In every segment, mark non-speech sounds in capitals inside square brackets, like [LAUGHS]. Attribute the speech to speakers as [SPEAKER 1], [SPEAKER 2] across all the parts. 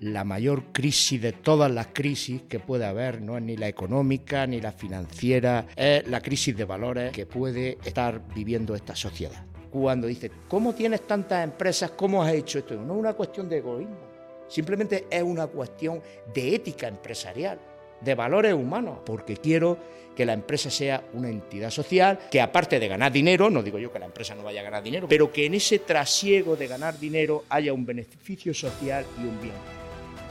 [SPEAKER 1] la mayor crisis de todas las crisis que puede haber, no es ni la económica ni la financiera, es la crisis de valores que puede estar viviendo esta sociedad. Cuando dice, ¿cómo tienes tantas empresas? ¿Cómo has hecho esto? No es una cuestión de egoísmo, simplemente es una cuestión de ética empresarial, de valores humanos, porque quiero que la empresa sea una entidad social, que aparte de ganar dinero, no digo yo que la empresa no vaya a ganar dinero, pero que en ese trasiego de ganar dinero haya un beneficio social y un bien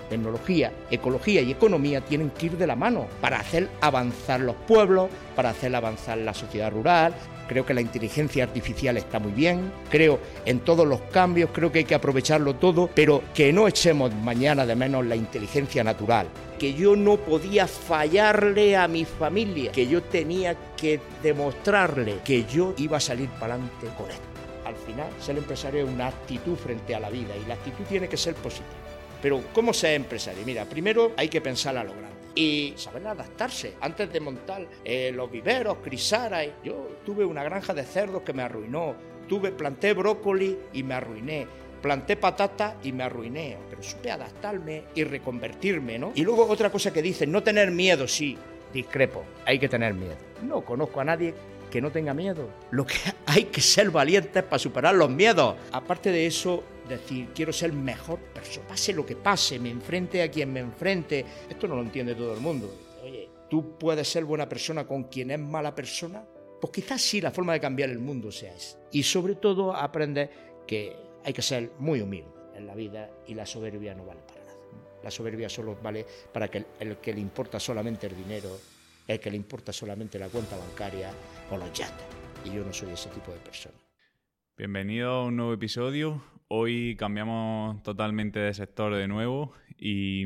[SPEAKER 1] tecnología, ecología y economía tienen que ir de la mano para hacer avanzar los pueblos, para hacer avanzar la sociedad rural. Creo que la inteligencia artificial está muy bien, creo en todos los cambios, creo que hay que aprovecharlo todo, pero que no echemos mañana de menos la inteligencia natural, que yo no podía fallarle a mi familia, que yo tenía que demostrarle que yo iba a salir para adelante con esto. Al final, ser empresario es una actitud frente a la vida y la actitud tiene que ser positiva. Pero ¿cómo ser empresario? Mira, primero hay que pensar a lo grande y saber adaptarse. Antes de montar eh, los viveros, crisara, yo tuve una granja de cerdos que me arruinó, tuve, planté brócoli y me arruiné. Planté patata y me arruiné, pero supe adaptarme y reconvertirme, ¿no? Y luego otra cosa que dicen, no tener miedo, sí, discrepo, hay que tener miedo. No conozco a nadie que no tenga miedo. Lo que [LAUGHS] hay que ser valientes para superar los miedos. Aparte de eso, decir, quiero ser mejor persona, pase lo que pase, me enfrente a quien me enfrente. Esto no lo entiende todo el mundo. Oye, ¿tú puedes ser buena persona con quien es mala persona? Pues quizás sí, la forma de cambiar el mundo sea esa. Y sobre todo aprende que hay que ser muy humilde en la vida y la soberbia no vale para nada. La soberbia solo vale para que el, que le importa solamente el dinero, el que le importa solamente la cuenta bancaria o los yates. Y yo no soy ese tipo de persona.
[SPEAKER 2] Bienvenido a un nuevo episodio, Hoy cambiamos totalmente de sector de nuevo y,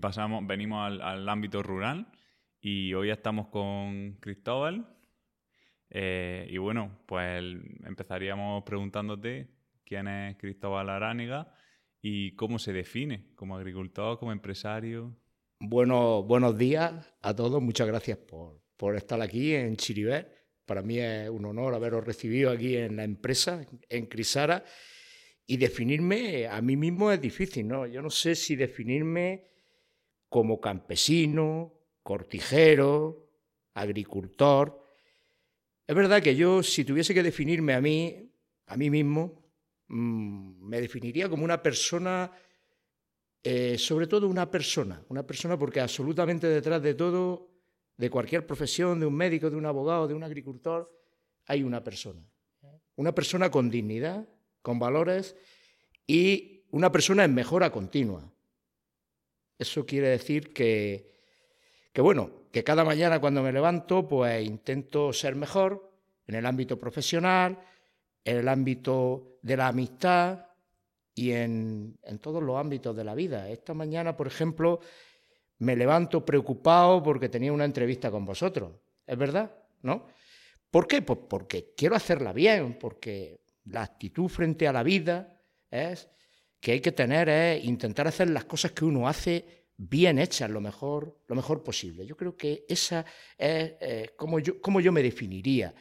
[SPEAKER 2] pasamos, venimos al, ámbito rural y hoy estamos con Cristóbal. Eh, y bueno, pues empezaríamos preguntándote quién es Cristóbal Arániga y cómo se define como agricultor, como empresario.
[SPEAKER 1] Bueno, buenos días a todos, muchas gracias por, por estar aquí en Chiribet. Para mí es un honor haberos recibido aquí en la empresa, en Crisara. Y definirme a mí mismo es difícil, ¿no? Yo no sé si definirme como campesino, cortijero, agricultor. Es verdad que yo, si tuviese que definirme a mí, a mí mismo, mm, me definiría como una persona, eh, sobre todo una persona, una persona porque absolutamente detrás de todo, de cualquier profesión, de un médico, de un abogado, de un agricultor, hay una persona. Una persona con dignidad, con valores y una persona en mejora continua. Eso quiere decir que, que, bueno, que cada mañana cuando me levanto, pues intento ser mejor en el ámbito profesional, en el ámbito de la amistad y en, en todos los ámbitos de la vida. Esta mañana, por ejemplo, me levanto preocupado porque tenía una entrevista con vosotros. ¿Es verdad? ¿No? ¿Por qué? Pues porque quiero hacerla bien, porque la actitud frente a la vida es que hay que tener es intentar hacer las cosas que uno hace bien hechas, lo mejor, lo mejor posible. Yo creo que esa es eh, como, yo, como yo me definiría.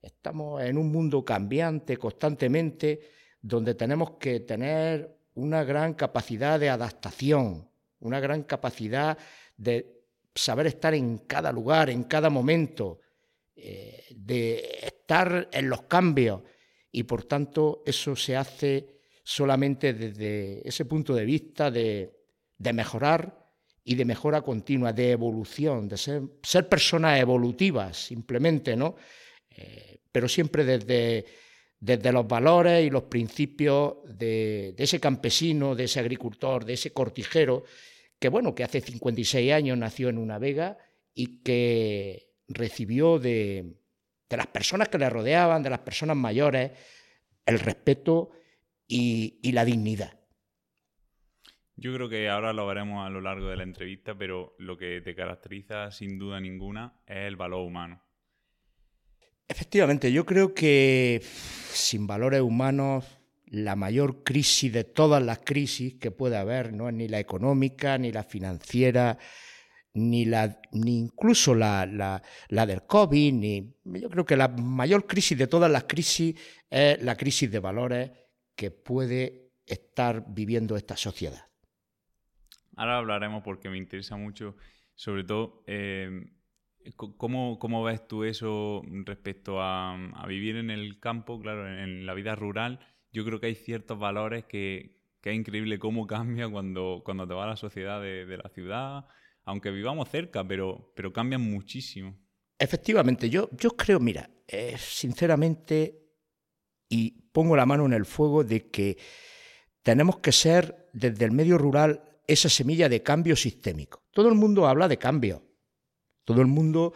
[SPEAKER 1] Estamos en un mundo cambiante constantemente, donde tenemos que tener una gran capacidad de adaptación, una gran capacidad de saber estar en cada lugar, en cada momento, eh, de estar en los cambios y por tanto eso se hace solamente desde ese punto de vista de, mejorar y de mejora continua, de evolución, de ser, personas evolutivas simplemente, ¿no? Eh, pero siempre desde, desde los valores y los principios de, de, ese campesino, de ese agricultor, de ese cortijero, que bueno, que hace 56 años nació en una vega y que recibió de, de las personas que le rodeaban, de las personas mayores, el respeto y, la dignidad.
[SPEAKER 2] Yo creo que ahora lo veremos a lo largo de la entrevista, pero lo que te caracteriza sin duda ninguna es el valor humano.
[SPEAKER 1] Efectivamente, yo creo que sin valores humanos la mayor crisis de todas las crisis que puede haber no es ni la económica, ni la financiera, ni, la, ni incluso la, la, del COVID, ni, yo creo que la mayor crisis de todas las crisis es la crisis de valores que puede estar viviendo esta sociedad.
[SPEAKER 2] ahora hablaremos porque me interesa mucho, sobre todo, eh, ¿cómo, ¿cómo, ves tú eso respecto a, vivir en el campo, claro, en la vida rural? Yo creo que hay ciertos valores que, que es increíble cómo [LAUGHS] cambia cuando, cuando te va a la sociedad de la ciudad, aunque vivamos cerca, pero, cambian muchísimo.
[SPEAKER 1] Efectivamente, yo, creo, mira, eh, sinceramente, y pongo la mano en el fuego de que tenemos que ser desde el medio rural esa semilla de cambio sistémico. Todo el mundo habla de cambio. Todo el mundo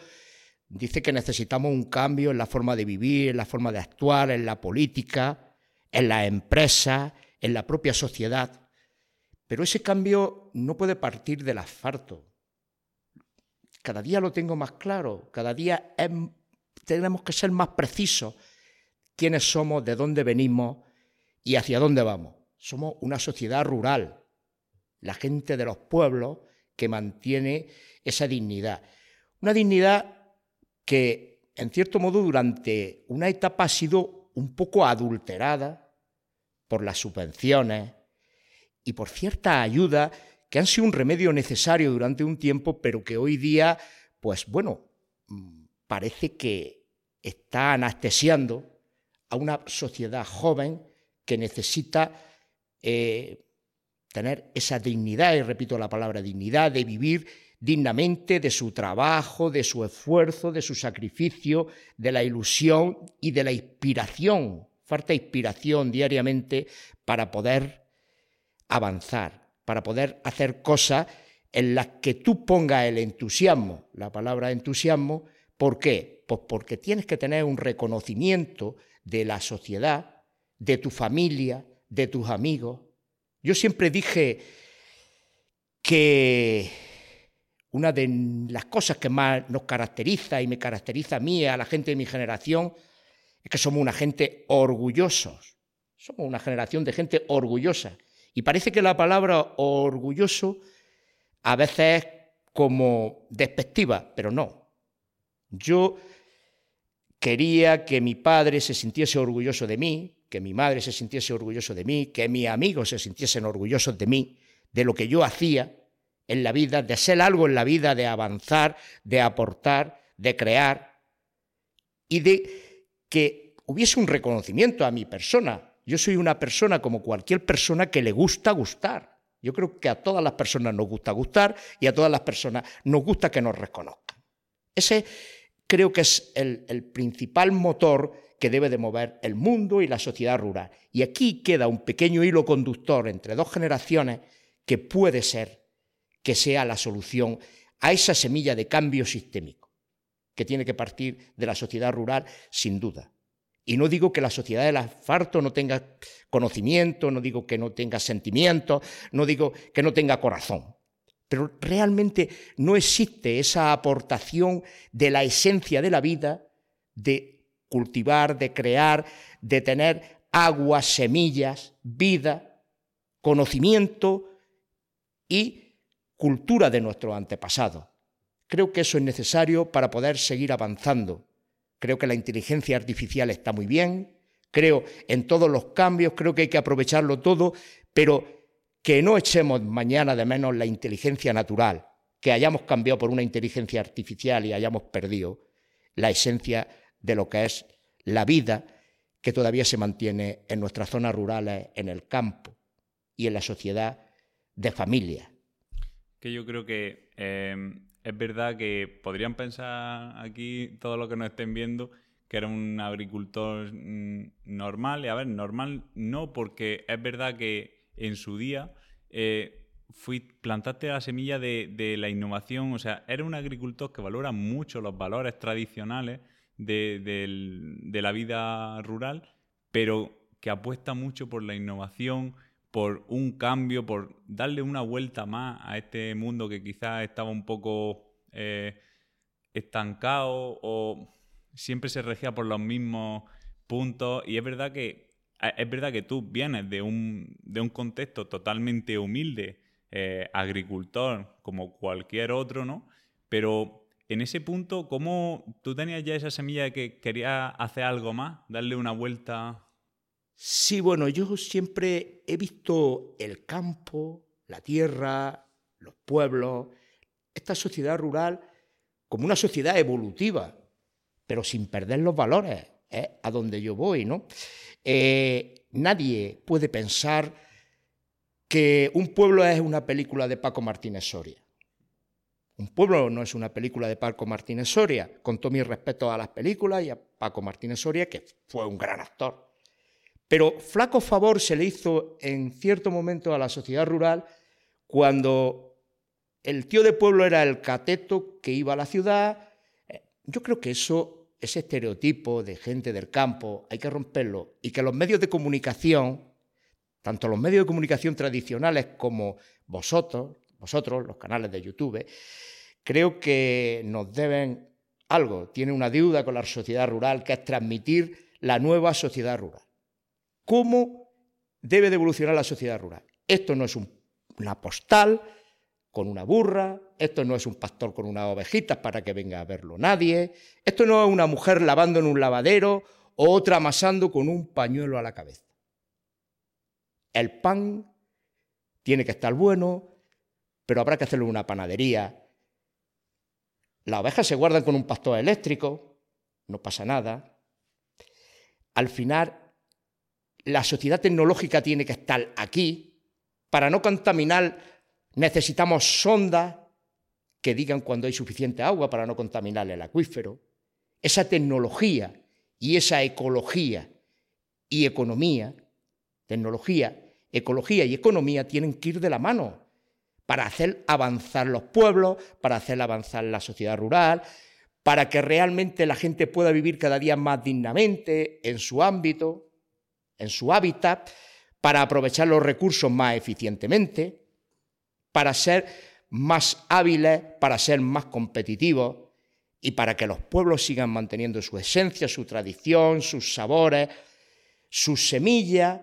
[SPEAKER 1] dice que necesitamos un cambio en la forma de vivir, en la forma de actuar, en la política, en la empresa, en la propia sociedad. Pero ese cambio no puede partir del asfalto. Cada día lo tengo más claro, cada día tenemos que ser más precisos quiénes somos, de dónde venimos y hacia dónde vamos. Somos una sociedad rural, la gente de los pueblos que mantiene esa dignidad. Una dignidad que, en cierto modo, durante una etapa ha sido un poco adulterada por las subvenciones y por cierta ayuda que han sido un remedio necesario durante un tiempo, pero que hoy día, pues bueno, mm, parece que está anestesiando a una sociedad joven que necesita eh, tener esa dignidad, y repito la palabra dignidad, de vivir dignamente de su trabajo, de su esfuerzo, de su sacrificio, de la ilusión y de la inspiración. Falta inspiración diariamente para poder avanzar, para poder hacer cosas en las que tú pongas el entusiasmo, la palabra entusiasmo, ¿por qué? Pues porque tienes que tener un reconocimiento de la sociedad, de tu familia, de tus amigos. Yo siempre dije que una de las cosas que más nos caracteriza y me caracteriza a mí, a la gente de mi generación, es que somos una gente orgullosos. Somos una generación de gente orgullosa. Y parece que la palabra orgulloso a veces es como despectiva, pero no. Yo quería que mi padre se sintiese orgulloso de mí, que mi madre se sintiese orgulloso de mí, que mis amigos se sintiesen orgullosos de mí, de lo que yo hacía en la vida, de ser algo en la vida, de avanzar, de aportar, de crear y de que hubiese un reconocimiento a mi persona. Yo soy una persona como cualquier persona que le gusta gustar. Yo creo que a todas las personas nos gusta gustar y a todas las personas nos gusta que nos reconozcan. Ese creo que es el, principal motor que debe de mover el mundo y la sociedad rural. Y aquí queda un pequeño hilo conductor entre dos generaciones que puede ser que sea la solución a esa semilla de cambio sistémico que tiene que partir de la sociedad rural sin duda. Y no digo que la sociedad del asfalto no tenga conocimiento, no digo que no tenga sentimientos, no digo que no tenga corazón. Pero realmente no existe esa aportación de la esencia de la vida, de cultivar, de crear, de tener agua, semillas, vida, conocimiento y cultura de nuestros antepasados. Creo que eso es necesario para poder seguir avanzando. Creo que la inteligencia artificial está muy bien, creo en todos los cambios, creo que hay que aprovecharlo todo, pero que no echemos mañana de menos la inteligencia natural, que hayamos cambiado por una inteligencia artificial y hayamos perdido la esencia de lo que es la vida que todavía se mantiene en nuestras zonas rurales, en el campo y en la sociedad de familia.
[SPEAKER 2] Que yo creo que eh, es verdad que podrían pensar aquí, todo lo que nos estén viendo, que era un agricultor mm, normal. Y a ver, normal no, porque es verdad que en su día, eh, fui, plantaste la semilla de, la innovación, o sea, era un agricultor que valora mucho los valores tradicionales de, la vida rural, pero que apuesta mucho por la innovación, por un cambio, por darle una vuelta más a este mundo que quizás estaba un poco eh, estancado o siempre se regía por los mismos puntos. Y es verdad que es verdad que tú vienes de un, de un contexto totalmente humilde, eh, agricultor, como cualquier otro, ¿no? Pero en ese punto, ¿cómo tú tenías ya esa semilla de que querías hacer algo más, darle una vuelta?
[SPEAKER 1] Sí, bueno, yo siempre he visto el campo, la tierra, los pueblos, esta sociedad rural como una sociedad evolutiva, pero sin perder los valores, ¿eh? a donde yo voy, ¿no? Eh, nadie puede pensar que un pueblo es una película de Paco Martínez Soria. Un pueblo no es una película de Paco Martínez Soria, con todo mi respeto a las películas y a Paco Martínez Soria, que fue un gran actor. Pero flaco favor se le hizo en cierto momento a la sociedad rural cuando el tío de pueblo era el cateto que iba a la ciudad. Eh, yo creo que eso, ese estereotipo de gente del campo, hay que romperlo y que los medios de comunicación, tanto los medios de comunicación tradicionales como vosotros, vosotros, los canales de YouTube, creo que nos deben algo, tiene una deuda con la sociedad rural, que es transmitir la nueva sociedad rural. ¿Cómo debe de evolucionar la sociedad rural? Esto no es una postal con una burra, esto no es un pastor con unas ovejitas para que venga a verlo nadie, esto no es una mujer lavando en un lavadero o otra amasando con un pañuelo a la cabeza. El pan tiene que estar bueno, pero habrá que hacerlo en una panadería, las ovejas se guardan con un pastor eléctrico, no pasa nada. Al final, la sociedad tecnológica tiene que estar aquí. Para no contaminar, necesitamos sondas que digan cuando hay suficiente agua para no contaminar el acuífero. Esa tecnología y esa ecología y economía, tecnología, ecología y economía tienen que ir de la mano para hacer avanzar los pueblos, para hacer avanzar la sociedad rural, para que realmente la gente pueda vivir cada día más dignamente en su ámbito, en su hábitat, para aprovechar los recursos más eficientemente, para ser más hábiles, para ser más competitivos y para que los pueblos sigan manteniendo su esencia, su tradición, sus sabores, sus semillas,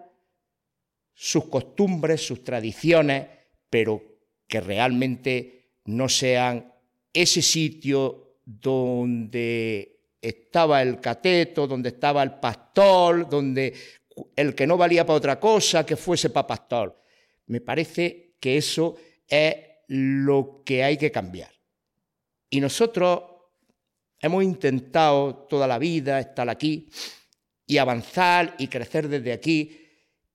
[SPEAKER 1] sus costumbres, sus tradiciones, pero que realmente no sean ese sitio donde estaba el cateto, donde estaba el pastor, donde el que no valía para otra cosa, que fuese para pastor. Me parece que eso es lo que hay que cambiar. Y nosotros hemos intentado toda la vida estar aquí y avanzar y crecer desde aquí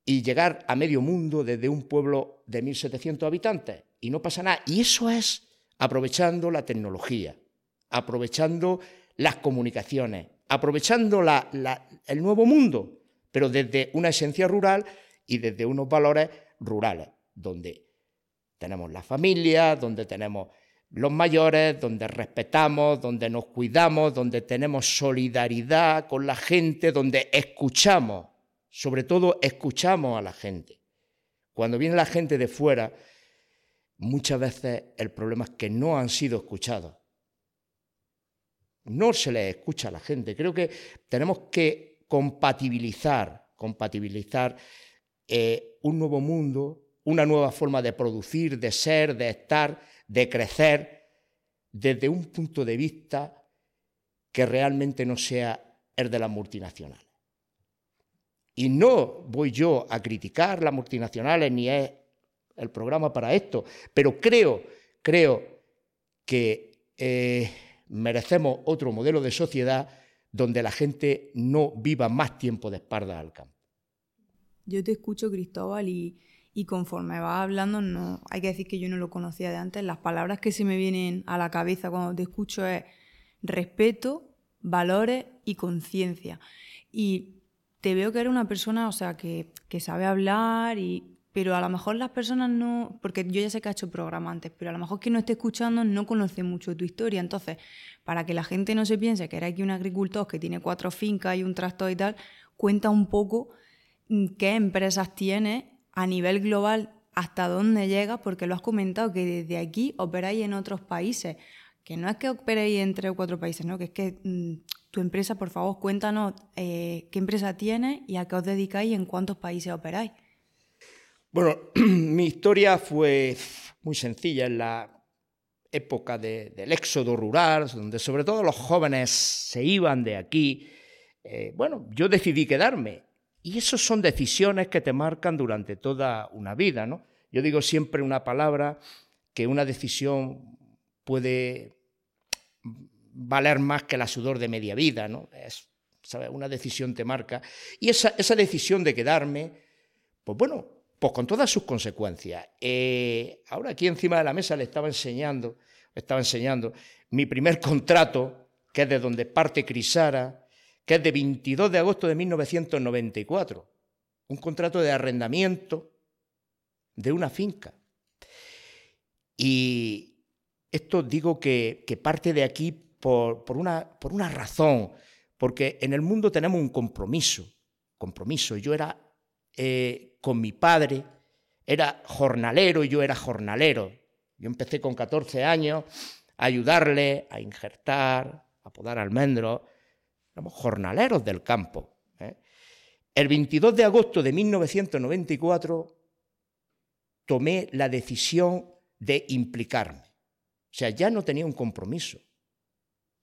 [SPEAKER 1] y llegar a medio mundo desde un pueblo de 1.700 habitantes y no pasa nada. Y eso es aprovechando la tecnología, aprovechando las comunicaciones, aprovechando el nuevo mundo, pero desde una esencia rural y desde unos valores rurales, donde tenemos la familia, donde tenemos los mayores, donde respetamos, donde nos cuidamos, donde tenemos solidaridad con la gente, donde escuchamos, sobre todo escuchamos a la gente. Cuando viene la gente de fuera, muchas veces el problema es que no han sido escuchados. No se les escucha a la gente. Creo que tenemos que compatibilizar, compatibilizar eh, un nuevo mundo, una nueva forma de producir, de ser, de estar, de crecer, desde un punto de vista que realmente no sea el de las multinacionales. Y no voy yo a criticar las multinacionales ni es el programa para esto, pero creo, creo que eh, merecemos otro modelo de sociedad donde la gente no viva más tiempo de espalda al campo.
[SPEAKER 3] Yo te escucho, Cristóbal, y, y conforme vas hablando, no, hay que decir que yo no lo conocía de antes. Las palabras que se me vienen a la cabeza cuando te escucho es respeto, valores y conciencia. Y te veo que eres una persona, o sea, que, que sabe hablar y pero a lo mejor las personas no, porque yo ya sé que ha hecho programa antes, pero a lo mejor quien no esté escuchando no conoce mucho tu historia. Entonces, para que la gente no se piense que eres aquí un agricultor que tiene cuatro fincas y un tractor y tal, cuenta un poco mm, qué empresas tienes a nivel global, hasta dónde llegas, porque lo has comentado que desde aquí operáis en otros países. Que no es que operéis en tres o cuatro países, ¿no? Que es que mm, tu empresa, por favor, cuéntanos eh, qué empresa tienes y a qué os dedicáis y en cuántos países operáis.
[SPEAKER 1] Bueno, [CLEARS THROAT] mi historia fue muy sencilla en la época del éxodo rural, donde sobre todo los jóvenes se iban de aquí. Eh, bueno, yo decidí quedarme. Y esas son decisiones que te marcan durante toda una vida, ¿no? Yo digo siempre una palabra que una decisión puede valer más que la sudor de media vida, ¿no? Es, Una decisión te marca. Y esa, esa decisión de quedarme, pues bueno, pues con todas sus consecuencias. Eh, ahora aquí encima de la mesa le estaba enseñando, estaba enseñando mi primer contrato, que es de donde parte Crisara, que es de 22 de agosto de 1994, un contrato de arrendamiento de una finca. Y esto digo que, parte de aquí por, una, razón, porque en el mundo tenemos un compromiso, compromiso. Yo era eh, con mi padre, era jornalero y yo era jornalero. Yo empecé con 14 años a ayudarle a injertar, a podar almendros. Éramos jornaleros del campo. ¿eh? El 22 de agosto de 1994 tomé la decisión de implicarme. O sea, ya no tenía un compromiso.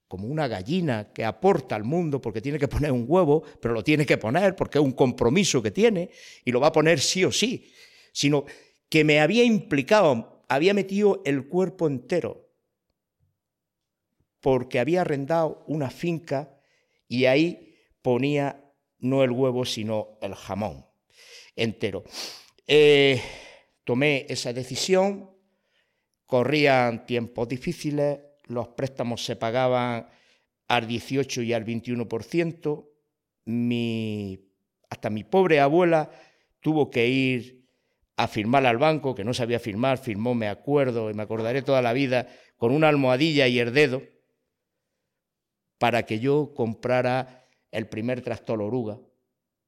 [SPEAKER 1] Como una gallina que aporta al mundo porque tiene que poner un huevo, pero lo tiene que poner porque es un compromiso que tiene y lo va a poner sí o sí. Sino que me había implicado, había metido el cuerpo entero porque había arrendado una finca y ahí ponía no el huevo, sino el jamón entero. Eh, tomé esa decisión, corrían tiempos difíciles, los préstamos se pagaban al 18 y al 21%, mi, hasta mi pobre abuela tuvo que ir a firmar al banco, que no sabía firmar, firmó, me acuerdo, y me acordaré toda la vida, con una almohadilla y el dedo, para que yo comprara el primer tractor oruga,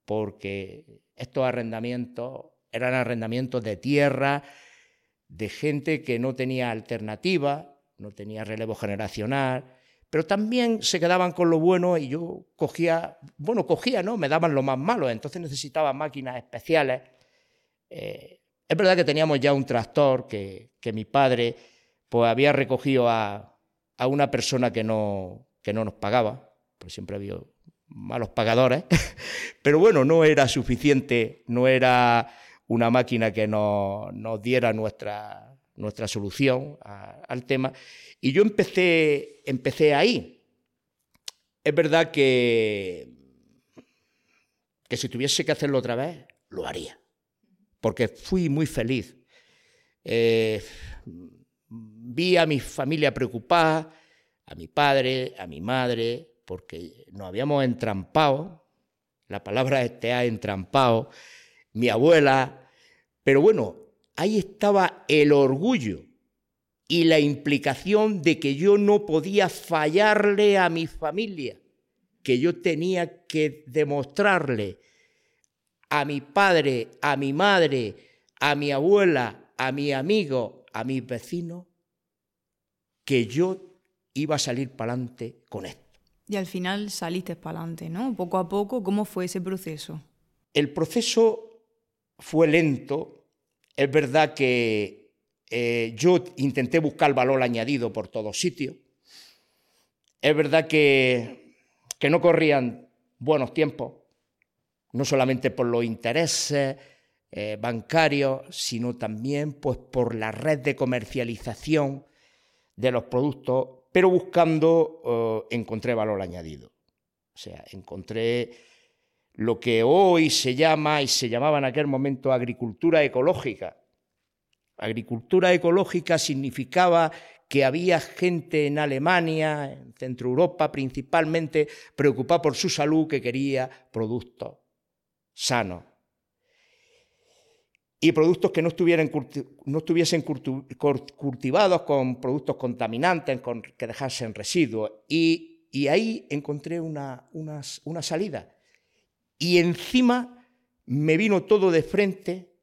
[SPEAKER 1] porque estos arrendamientos eran arrendamientos de tierra, de gente que no tenía alternativa, no tenía relevo generacional, pero también se quedaban con lo bueno y yo cogía, bueno, cogía, ¿no? Me daban lo más malo, entonces necesitaba máquinas especiales. Eh, es verdad que teníamos ya un tractor que, que mi padre pues había recogido a, a una persona que no, que no nos pagaba, pues siempre había malos pagadores, [LAUGHS] pero bueno, no era suficiente, no era una máquina que nos, diera nuestra, nuestra solución al tema. Y yo empecé, empecé ahí. Es verdad que, que si tuviese que hacerlo otra vez, lo haría, porque fui muy feliz. Eh, vi a mi familia preocupada, a mi padre, a mi madre, porque nos habíamos entrampado, la palabra este ha entrampado, mi abuela, pero bueno, ahí estaba el orgullo y la implicación de que yo no podía fallarle a mi familia, que yo tenía que demostrarle a mi padre, a mi madre, a mi abuela, a mi amigo, a mis vecinos, que yo iba a salir para adelante con esto.
[SPEAKER 3] Y al final saliste para adelante, ¿no? Poco a poco, ¿cómo fue ese proceso?
[SPEAKER 1] El proceso fue lento. Es verdad que eh, yo intenté buscar valor añadido por todos sitios. Es verdad que, que no corrían buenos tiempos, no solamente por los intereses eh, bancarios, sino también pues, por la red de comercialización de los productos pero buscando eh, encontré valor añadido. O sea, encontré lo que hoy se llama y se llamaba en aquel momento agricultura ecológica. Agricultura ecológica significaba que había gente en Alemania, en Centro Europa principalmente, preocupada por su salud, que quería productos sanos, y productos que no, estuvieran, no estuviesen cultivados con productos contaminantes, con, que dejasen residuos. Y, ahí encontré una, salida. Y encima me vino todo de frente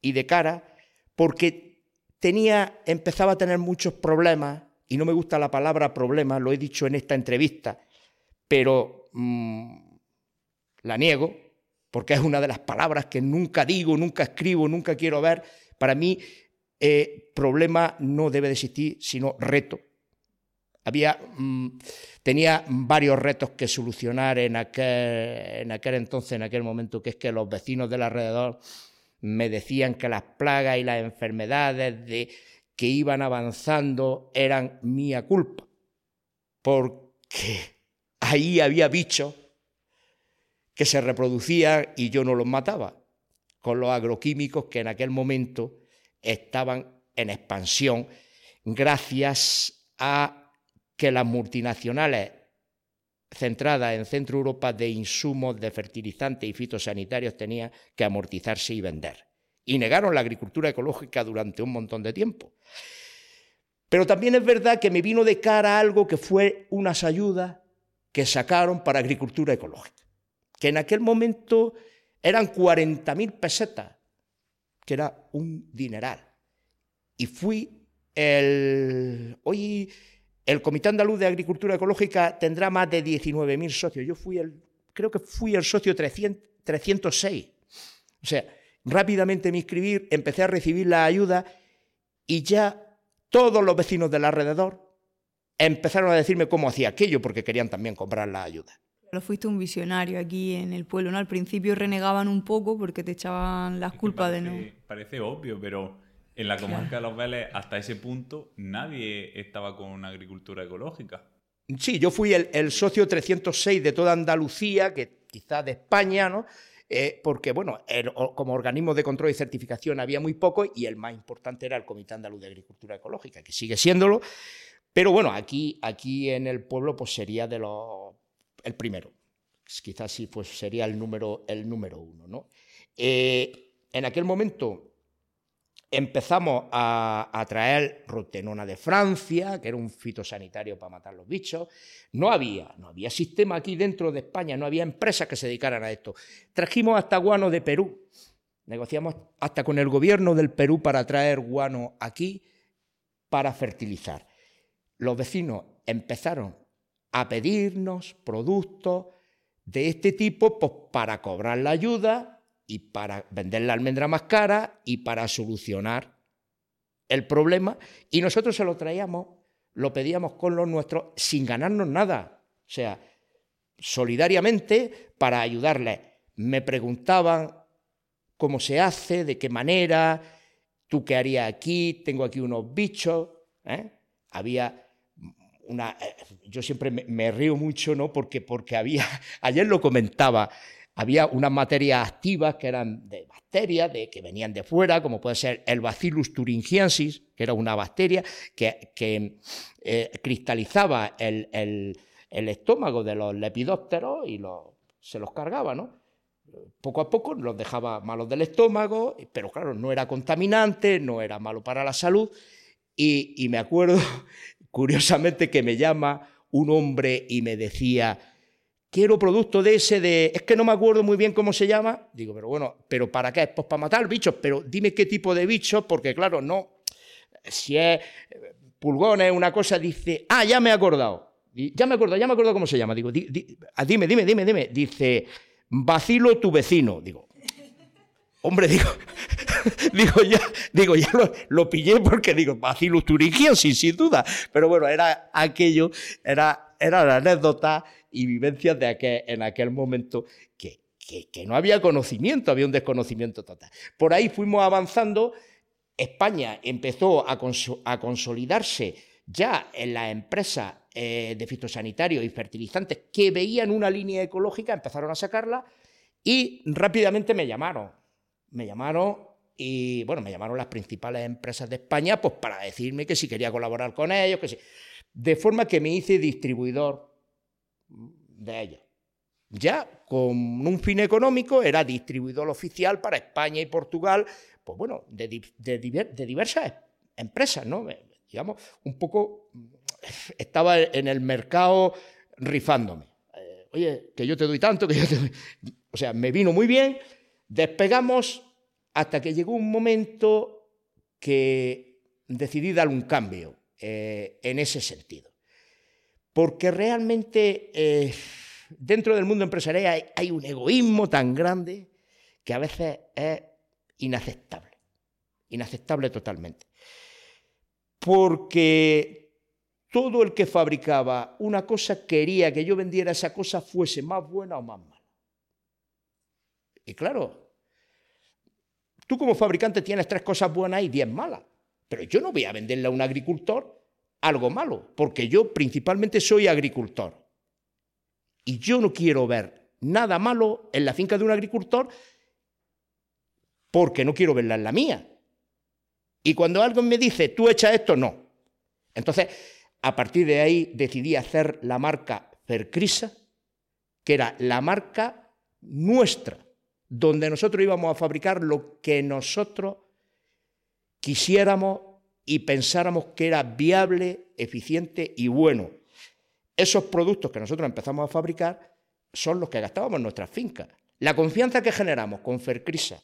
[SPEAKER 1] y de cara, porque tenía, empezaba a tener muchos problemas, y no me gusta la palabra problema, lo he dicho en esta entrevista, pero mm, la niego, porque es una de las palabras que nunca digo, nunca escribo, nunca quiero ver. Para mí, eh, problema no debe de existir, sino reto. Había, mm, tenía varios retos que solucionar en aquel, en aquel entonces, en aquel momento, que es que los vecinos del alrededor me decían que las plagas y las enfermedades de que iban avanzando eran mía culpa, porque ahí había bichos que se reproducían y yo no los mataba, con los agroquímicos que en aquel momento estaban en expansión gracias a que las multinacionales centradas en Centro Europa de insumos de fertilizantes y fitosanitarios tenían que amortizarse y vender. Y negaron la agricultura ecológica durante un montón de tiempo. Pero también es verdad que me vino de cara algo que fue unas ayudas que sacaron para agricultura ecológica, que en aquel momento eran 40.000 pesetas, que era un dineral. Y fui el... Hoy el Comité Andaluz de Agricultura Ecológica tendrá más de 19.000 socios. Yo fui el, creo que fui el socio 306. O sea, rápidamente me inscribí, empecé a recibir la ayuda y ya todos los vecinos del alrededor empezaron a decirme cómo hacía aquello porque querían también comprar la ayuda.
[SPEAKER 3] Pero fuiste un visionario aquí en el pueblo, ¿no? Al principio renegaban un poco porque te echaban las culpas de no.
[SPEAKER 2] Parece obvio, pero en la comarca de Los Vélez, hasta ese punto, nadie estaba con una agricultura ecológica.
[SPEAKER 1] Sí, yo fui el, socio 306 de toda Andalucía, que quizás de España, ¿no? Eh, porque, bueno, como organismo de control y certificación había muy poco y el más importante era el Comité Andaluz de Agricultura Ecológica, que sigue siéndolo. Pero bueno, aquí, aquí en el pueblo pues sería de los, el primero. Quizás sí pues sería el número, el número uno. ¿no? Eh, en aquel momento empezamos a, traer rotenona de Francia, que era un fitosanitario para matar los bichos. No había, no había sistema aquí dentro de España, no había empresas que se dedicaran a esto. Trajimos hasta guano de Perú. Negociamos hasta con el gobierno del Perú para traer guano aquí para fertilizar. Los vecinos empezaron a pedirnos productos de este tipo pues, para cobrar la ayuda y para vender la almendra más cara y para solucionar el problema. Y nosotros se lo traíamos, lo pedíamos con los nuestros sin ganarnos nada. O sea, solidariamente para ayudarles. Me preguntaban cómo se hace, de qué manera, tú qué harías aquí, tengo aquí unos bichos. ¿eh? Había una. Eh, yo siempre me, me, río mucho, ¿no? Porque, porque había. [LAUGHS] Ayer lo comentaba había unas materias activas que eran de bacterias, de, que venían de fuera, como puede ser el Bacillus thuringiensis, que era una bacteria que, eh, cristalizaba el, estómago de los lepidópteros y se los cargaba, ¿no? Poco a poco los dejaba malos del estómago, pero claro, no era contaminante, no era malo para la salud. Y me acuerdo, [LAUGHS] curiosamente, que me llama un hombre y me decía, quiero producto de ese de, es que no me acuerdo muy bien cómo se llama. Digo, pero bueno, ¿pero para qué? Pues para matar bichos, pero dime qué tipo de bichos, porque claro, no, si es eh, pulgones, una cosa, dice, ah, ya me he acordado. Ya me acuerdo, ya me acuerdo cómo se llama. Digo, ah, dime, dime, dime, dime. Dice, vacilo tu vecino. Digo, hombre, digo, [LAUGHS] digo, ya, digo, ya lo, pillé porque digo, vacilo sí, sin duda. Pero bueno, era aquello, era, era la anécdota y vivencias de aquel, en aquel momento que, que, no había conocimiento, había un desconocimiento total. Por ahí fuimos avanzando, España empezó a, a consolidarse ya en las empresas eh, de fitosanitarios y fertilizantes que veían una línea ecológica, empezaron a sacarla y rápidamente me llamaron. Me llamaron y, bueno, me llamaron las principales empresas de España pues para decirme que si quería colaborar con ellos, que. De forma que me hice distribuidor de ella. Ya con un fin económico era distribuidor oficial para España y Portugal, pues bueno, de, diversas empresas, ¿no? Digamos, un poco estaba en el mercado rifándome. Eh, oye, que yo te doy tanto, que yo te doy... O sea, me vino muy bien, despegamos hasta que llegó un momento que decidí dar un cambio eh, en ese sentido porque realmente eh, dentro del mundo empresarial hay, un egoísmo tan grande que a veces es inaceptable, inaceptable totalmente. Porque todo el que fabricaba una cosa quería que yo vendiera esa cosa fuese más buena o más mala. Y claro, tú como fabricante tienes tres cosas buenas y diez malas. Pero yo no voy a venderle a un agricultor algo malo, porque yo principalmente soy agricultor. Y yo no quiero ver nada malo en la finca de un agricultor porque no quiero verla en la mía. Y cuando alguien me dice, tú echas esto, no. Entonces, a partir de ahí decidí hacer la marca Fercrisa, que era la marca nuestra, donde nosotros íbamos a fabricar lo que nosotros quisiéramos y pensáramos que era viable, eficiente y bueno. Esos productos que nosotros empezamos a fabricar son los que gastábamos en nuestras fincas. La confianza que generamos con Fercrisa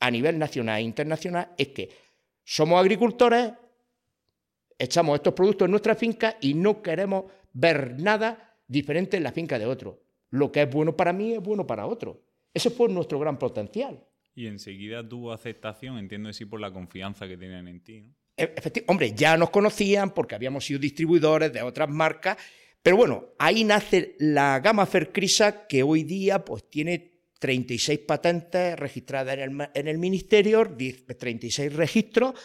[SPEAKER 1] a nivel nacional e internacional es que somos agricultores, echamos estos productos en nuestra finca y no queremos ver nada diferente en la finca de otro. Lo que es bueno para mí es bueno para otro. Ese fue nuestro gran potencial.
[SPEAKER 2] Y enseguida tuvo aceptación, entiendo así, por la confianza que tienen en ti. ¿no?
[SPEAKER 1] E, hombre, ya nos conocían porque habíamos sido distribuidores de otras marcas, pero bueno, ahí nace la gama Fercrisa que hoy día pues tiene 36 patentes registradas en el, en el ministerio, 36 registros,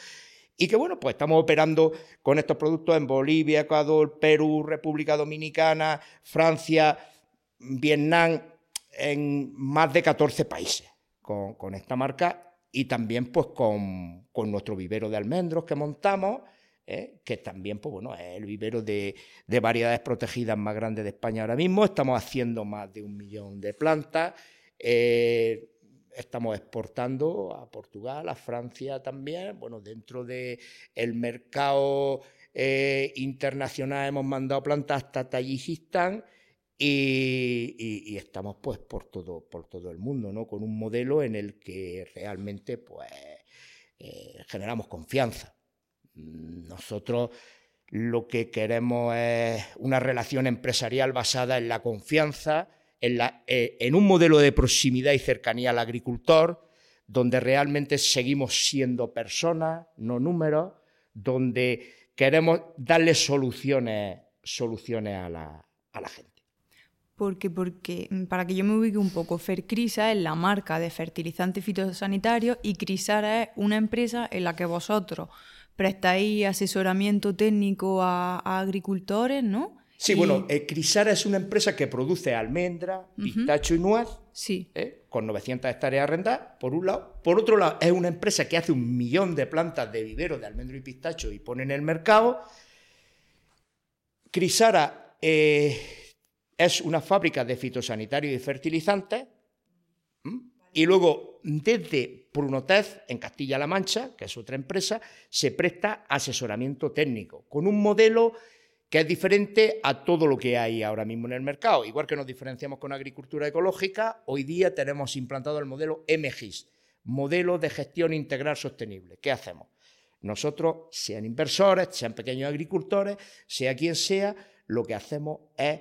[SPEAKER 1] y que bueno, pues estamos operando con estos productos en Bolivia, Ecuador, Perú, República Dominicana, Francia, Vietnam, en más de 14 países con, esta marca y también pues con, nuestro vivero de almendros que montamos, ¿eh? que también pues, bueno, es el vivero de, variedades protegidas más grande de España ahora mismo. Estamos haciendo más de un millón de plantas. Eh, estamos exportando a Portugal, a Francia también. Bueno, dentro del el mercado eh, internacional hemos mandado plantas hasta Tayikistán y, estamos pues por todo, por todo el mundo, ¿no? Con un modelo en el que realmente pues eh, generamos confianza. Nosotros lo que queremos es una relación empresarial basada en la confianza, en, la, eh, en un modelo de proximidad y cercanía al agricultor, donde realmente seguimos siendo personas, no números, donde queremos darle soluciones, soluciones a la, a la gente
[SPEAKER 3] porque, porque mm, para que yo me ubique un poco, Fercrisa es la marca de fertilizante fitosanitario y Crisara es una empresa en la que vosotros prestáis asesoramiento técnico a, agricultores, ¿no?
[SPEAKER 1] Sí, bueno, eh, Crisara es una empresa que produce almendra, pistacho y nuez,
[SPEAKER 3] sí.
[SPEAKER 1] ¿eh? con 900 hectáreas arrendadas, por un lado. Por otro lado, es una empresa que hace un millón de plantas de vivero de almendro y pistacho y pone en el mercado. Crisara eh, es una fábrica de fitosanitarios y fertilizantes. Y luego, desde Prunotez, en Castilla-La Mancha, que es otra empresa, se presta asesoramiento técnico, con un modelo que es diferente a todo lo que hay ahora mismo en el mercado. Igual que nos diferenciamos con agricultura ecológica, hoy día tenemos implantado el modelo MGIS, Modelo de Gestión Integral Sostenible. ¿Qué hacemos? Nosotros, sean inversores, sean pequeños agricultores, sea quien sea, lo que hacemos es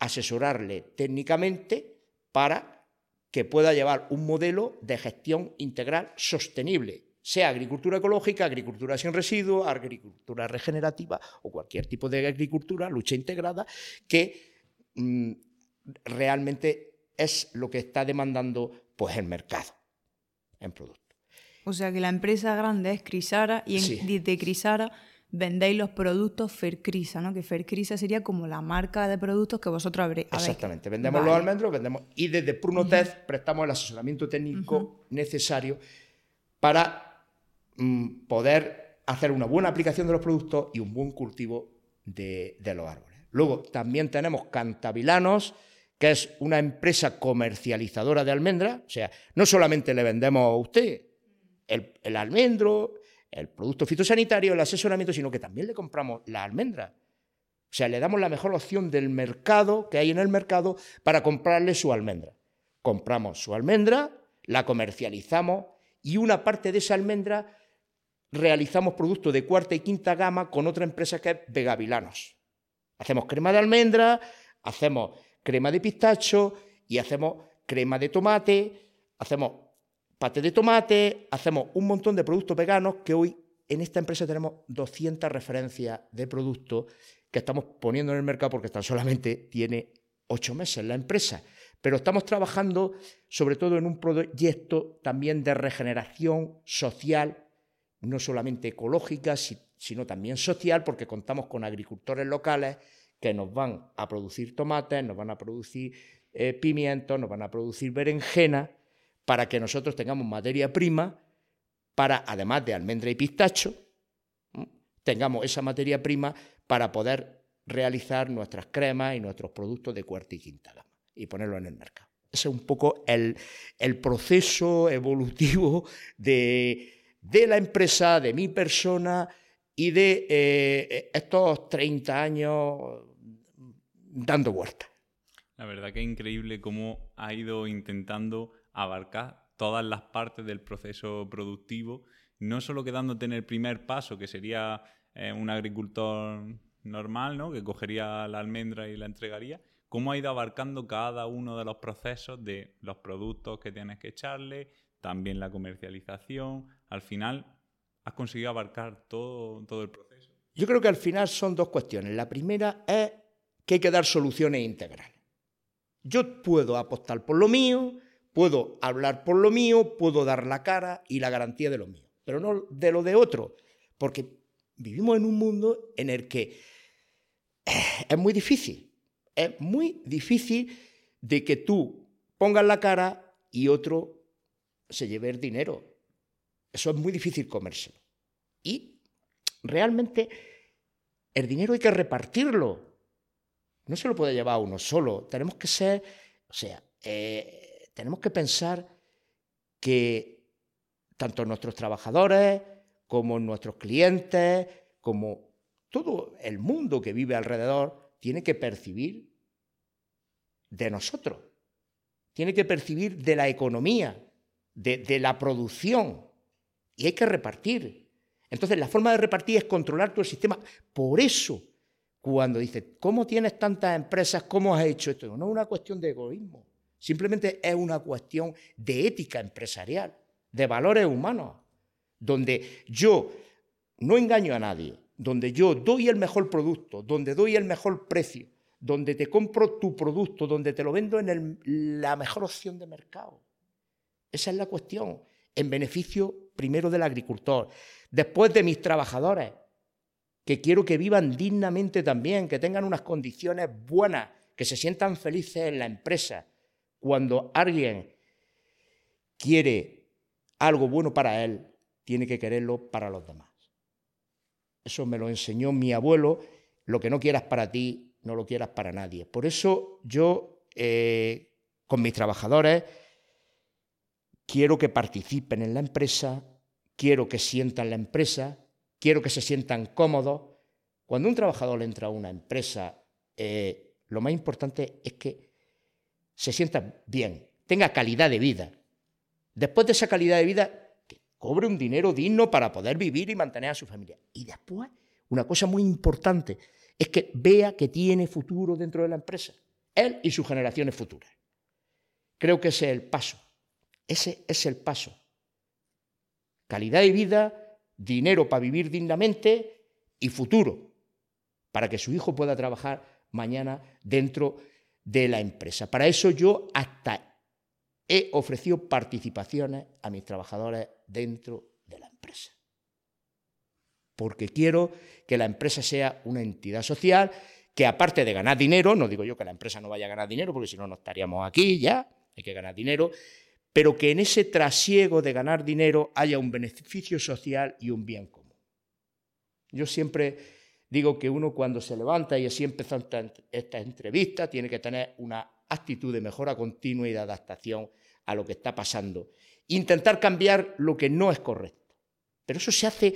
[SPEAKER 1] asesorarle técnicamente para que pueda llevar un modelo de gestión integral sostenible, sea agricultura ecológica, agricultura sin residuos, agricultura regenerativa o cualquier tipo de agricultura, lucha integrada, que mm, realmente es lo que está demandando pues, el mercado en producto.
[SPEAKER 3] O sea que la empresa grande es Crisara y en, de Crisara vendéis los productos Fercrisa, ¿no? Que Fercrisa sería como la marca de productos que vosotros habréis.
[SPEAKER 1] Exactamente, vendemos los almendros, vendemos y desde Prunotez prestamos el asesoramiento técnico necesario para mm, poder hacer una buena aplicación de los productos y un buen cultivo de, los árboles. Luego también tenemos Cantabilanos, que es una empresa comercializadora de almendras, o sea, no solamente le vendemos a usted el, el almendro, el producto fitosanitario, el asesoramiento, sino que también le compramos la almendra. O sea, le damos la mejor opción del mercado que hay en el mercado para comprarle su almendra. Compramos su almendra, la comercializamos y una parte de esa almendra realizamos productos de cuarta y quinta gama con otra empresa que es Vegavilanos. Hacemos crema de almendra, hacemos crema de pistacho y hacemos crema de tomate, hacemos pate de tomate, hacemos un montón de productos veganos que hoy en esta empresa tenemos 200 referencias de productos que estamos poniendo en el mercado porque tan solamente tiene ocho meses la empresa. Pero estamos trabajando sobre todo en un proyecto también de regeneración social no solamente ecológica, sino también social, porque contamos con agricultores locales que nos van a producir tomates, nos van a producir eh, pimientos, nos van a producir berenjena, para que nosotros tengamos materia prima para, además de almendra y pistacho, tengamos esa materia prima para poder realizar nuestras cremas y nuestros productos de cuarta y quinta gama y ponerlo en el mercado. Ese es un poco el, proceso evolutivo de, la empresa, de mi persona y de eh, estos 30 años dando vueltas.
[SPEAKER 2] La verdad que es increíble cómo ha ido intentando abarcar todas las partes del proceso productivo, no solo quedándote en el primer paso, que sería eh, un agricultor normal, ¿no? que cogería la almendra y la entregaría, cómo ha ido abarcando cada uno de los procesos de los productos que tienes que echarle, también la comercialización. Al final, has conseguido abarcar todo, todo el proceso.
[SPEAKER 1] Yo creo que al final son dos cuestiones. La primera es que hay que dar soluciones integrales. Yo puedo apostar por lo mío, puedo hablar por lo mío, puedo dar la cara y la garantía de lo mío, pero no de lo de otro, porque vivimos en un mundo en el que es muy difícil, es muy difícil de que tú pongas la cara y otro se lleve el dinero. Eso es muy difícil comérselo. Y realmente el dinero hay que repartirlo. No se lo puede llevar uno solo. Tenemos que ser, o sea, eh, tenemos que pensar que tanto nuestros trabajadores como nuestros clientes, como todo el mundo que vive alrededor, tiene que percibir de nosotros, tiene que percibir de la economía, de, la producción, y hay que repartir. Entonces, la forma de repartir es controlar todo el sistema. Por eso, cuando dices, ¿cómo tienes tantas empresas? ¿Cómo has hecho esto? No es una cuestión de egoísmo, simplemente es una cuestión de ética empresarial, de valores humanos, donde yo no engaño a nadie, donde yo doy el mejor producto, donde doy el mejor precio, donde te compro tu producto, donde te lo vendo en la mejor opción de mercado. Esa es la cuestión, en beneficio primero del agricultor, después de mis trabajadores, que quiero que vivan dignamente también, que tengan unas condiciones buenas, que se sientan felices en la empresa. Cuando alguien quiere algo bueno para él, tiene que quererlo para los demás. Eso me lo enseñó mi abuelo. Lo que no quieras para ti, no lo quieras para nadie. Por eso yo, eh, con mis trabajadores, quiero que participen en la empresa, quiero que sientan la empresa, quiero que se sientan cómodos. Cuando un trabajador entra a una empresa, eh, lo más importante es que se sienta bien, tenga calidad de vida. Después de esa calidad de vida, cobre un dinero digno para poder vivir y mantener a su familia. Y después, una cosa muy importante, es que vea que tiene futuro dentro de la empresa, él y sus generaciones futuras. Creo que ese es el paso, ese es el paso. Calidad de vida, dinero para vivir dignamente y futuro, para que su hijo pueda trabajar mañana dentro de la empresa. Para eso yo hasta he ofrecido participaciones a mis trabajadores dentro de la empresa. Porque quiero que la empresa sea una entidad social que aparte de ganar dinero, no digo yo que la empresa no vaya a ganar dinero, porque si no, no estaríamos aquí ya, hay que ganar dinero, pero que en ese trasiego de ganar dinero haya un beneficio social y un bien común. Yo siempre digo que uno cuando se levanta y así empezó esta entrevista, tiene que tener una actitud de mejora continua y de adaptación a lo que está pasando. Intentar cambiar lo que no es correcto. Pero eso se hace,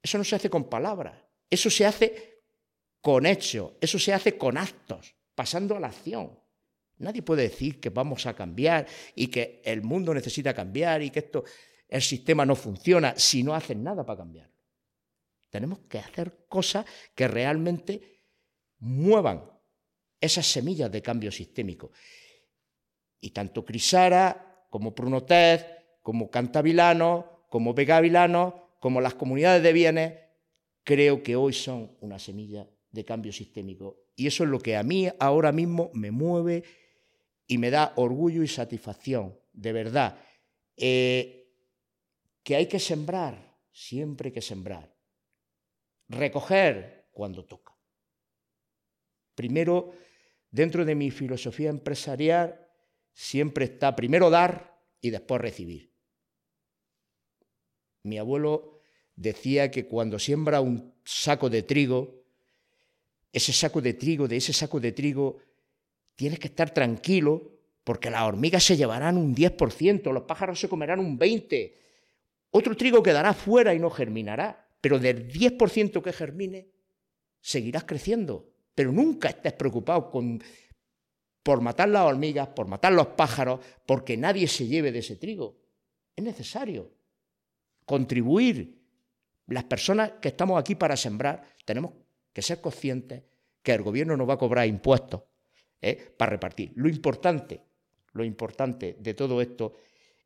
[SPEAKER 1] eso no se hace con palabras, eso se hace con hechos, eso se hace con actos, pasando a la acción. Nadie puede decir que vamos a cambiar y que el mundo necesita cambiar y que esto, el sistema no funciona si no hacen nada para cambiarlo. Tenemos que hacer cosas que realmente muevan esas semillas de cambio sistémico. Y tanto Crisara como Prunotez, como Cantavilano, como Vegavilano, como las comunidades de bienes, creo que hoy son una semilla de cambio sistémico. Y eso es lo que a mí ahora mismo me mueve y me da orgullo y satisfacción, de verdad. Eh, que hay que sembrar, siempre hay que sembrar. Recoger cuando toca. Primero, dentro de mi filosofía empresarial, siempre está primero dar y después recibir. Mi abuelo decía que cuando siembra un saco de trigo, ese saco de trigo, de ese saco de trigo, tienes que estar tranquilo porque las hormigas se llevarán un 10%, los pájaros se comerán un 20%, otro trigo quedará fuera y no germinará, pero del 10% que germine, seguirás creciendo. Pero nunca estés preocupado por matar las hormigas, por matar los pájaros, porque nadie se lleve de ese trigo. Es necesario contribuir. Las personas que estamos aquí para sembrar, tenemos que ser conscientes que el gobierno no va a cobrar impuestos ¿eh? para repartir. Lo importante, lo importante de todo esto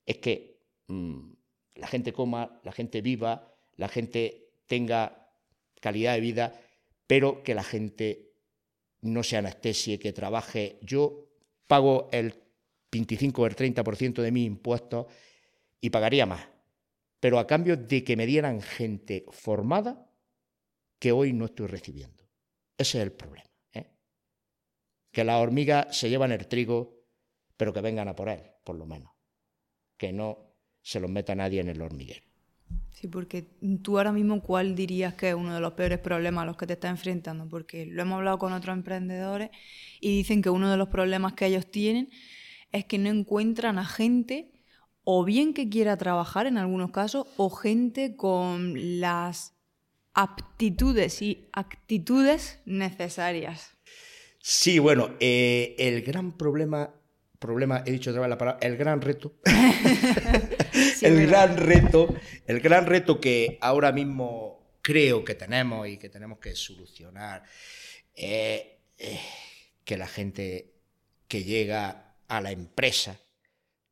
[SPEAKER 1] es que mm, la gente coma, la gente viva, la gente tenga calidad de vida, pero que la gente no se anestesie, que trabaje. Yo pago el 25 o el 30% de mis impuestos y pagaría más, pero a cambio de que me dieran gente formada que hoy no estoy recibiendo. Ese es el problema. ¿eh? Que las hormigas se llevan el trigo, pero que vengan a por él, por lo menos. Que no se los meta nadie en el hormiguero.
[SPEAKER 3] Sí, porque tú ahora mismo, ¿cuál dirías que es uno de los peores problemas a los que te estás enfrentando? Porque lo hemos hablado con otros emprendedores y dicen que uno de los problemas que ellos tienen es que no encuentran a gente o bien que quiera trabajar en algunos casos o gente con las aptitudes y actitudes necesarias.
[SPEAKER 1] Sí, bueno, eh, el gran problema problema, he dicho otra vez la palabra, el gran reto. [LAUGHS] el gran reto, el gran reto que ahora mismo creo que tenemos y que tenemos que solucionar es que la gente que llega a la empresa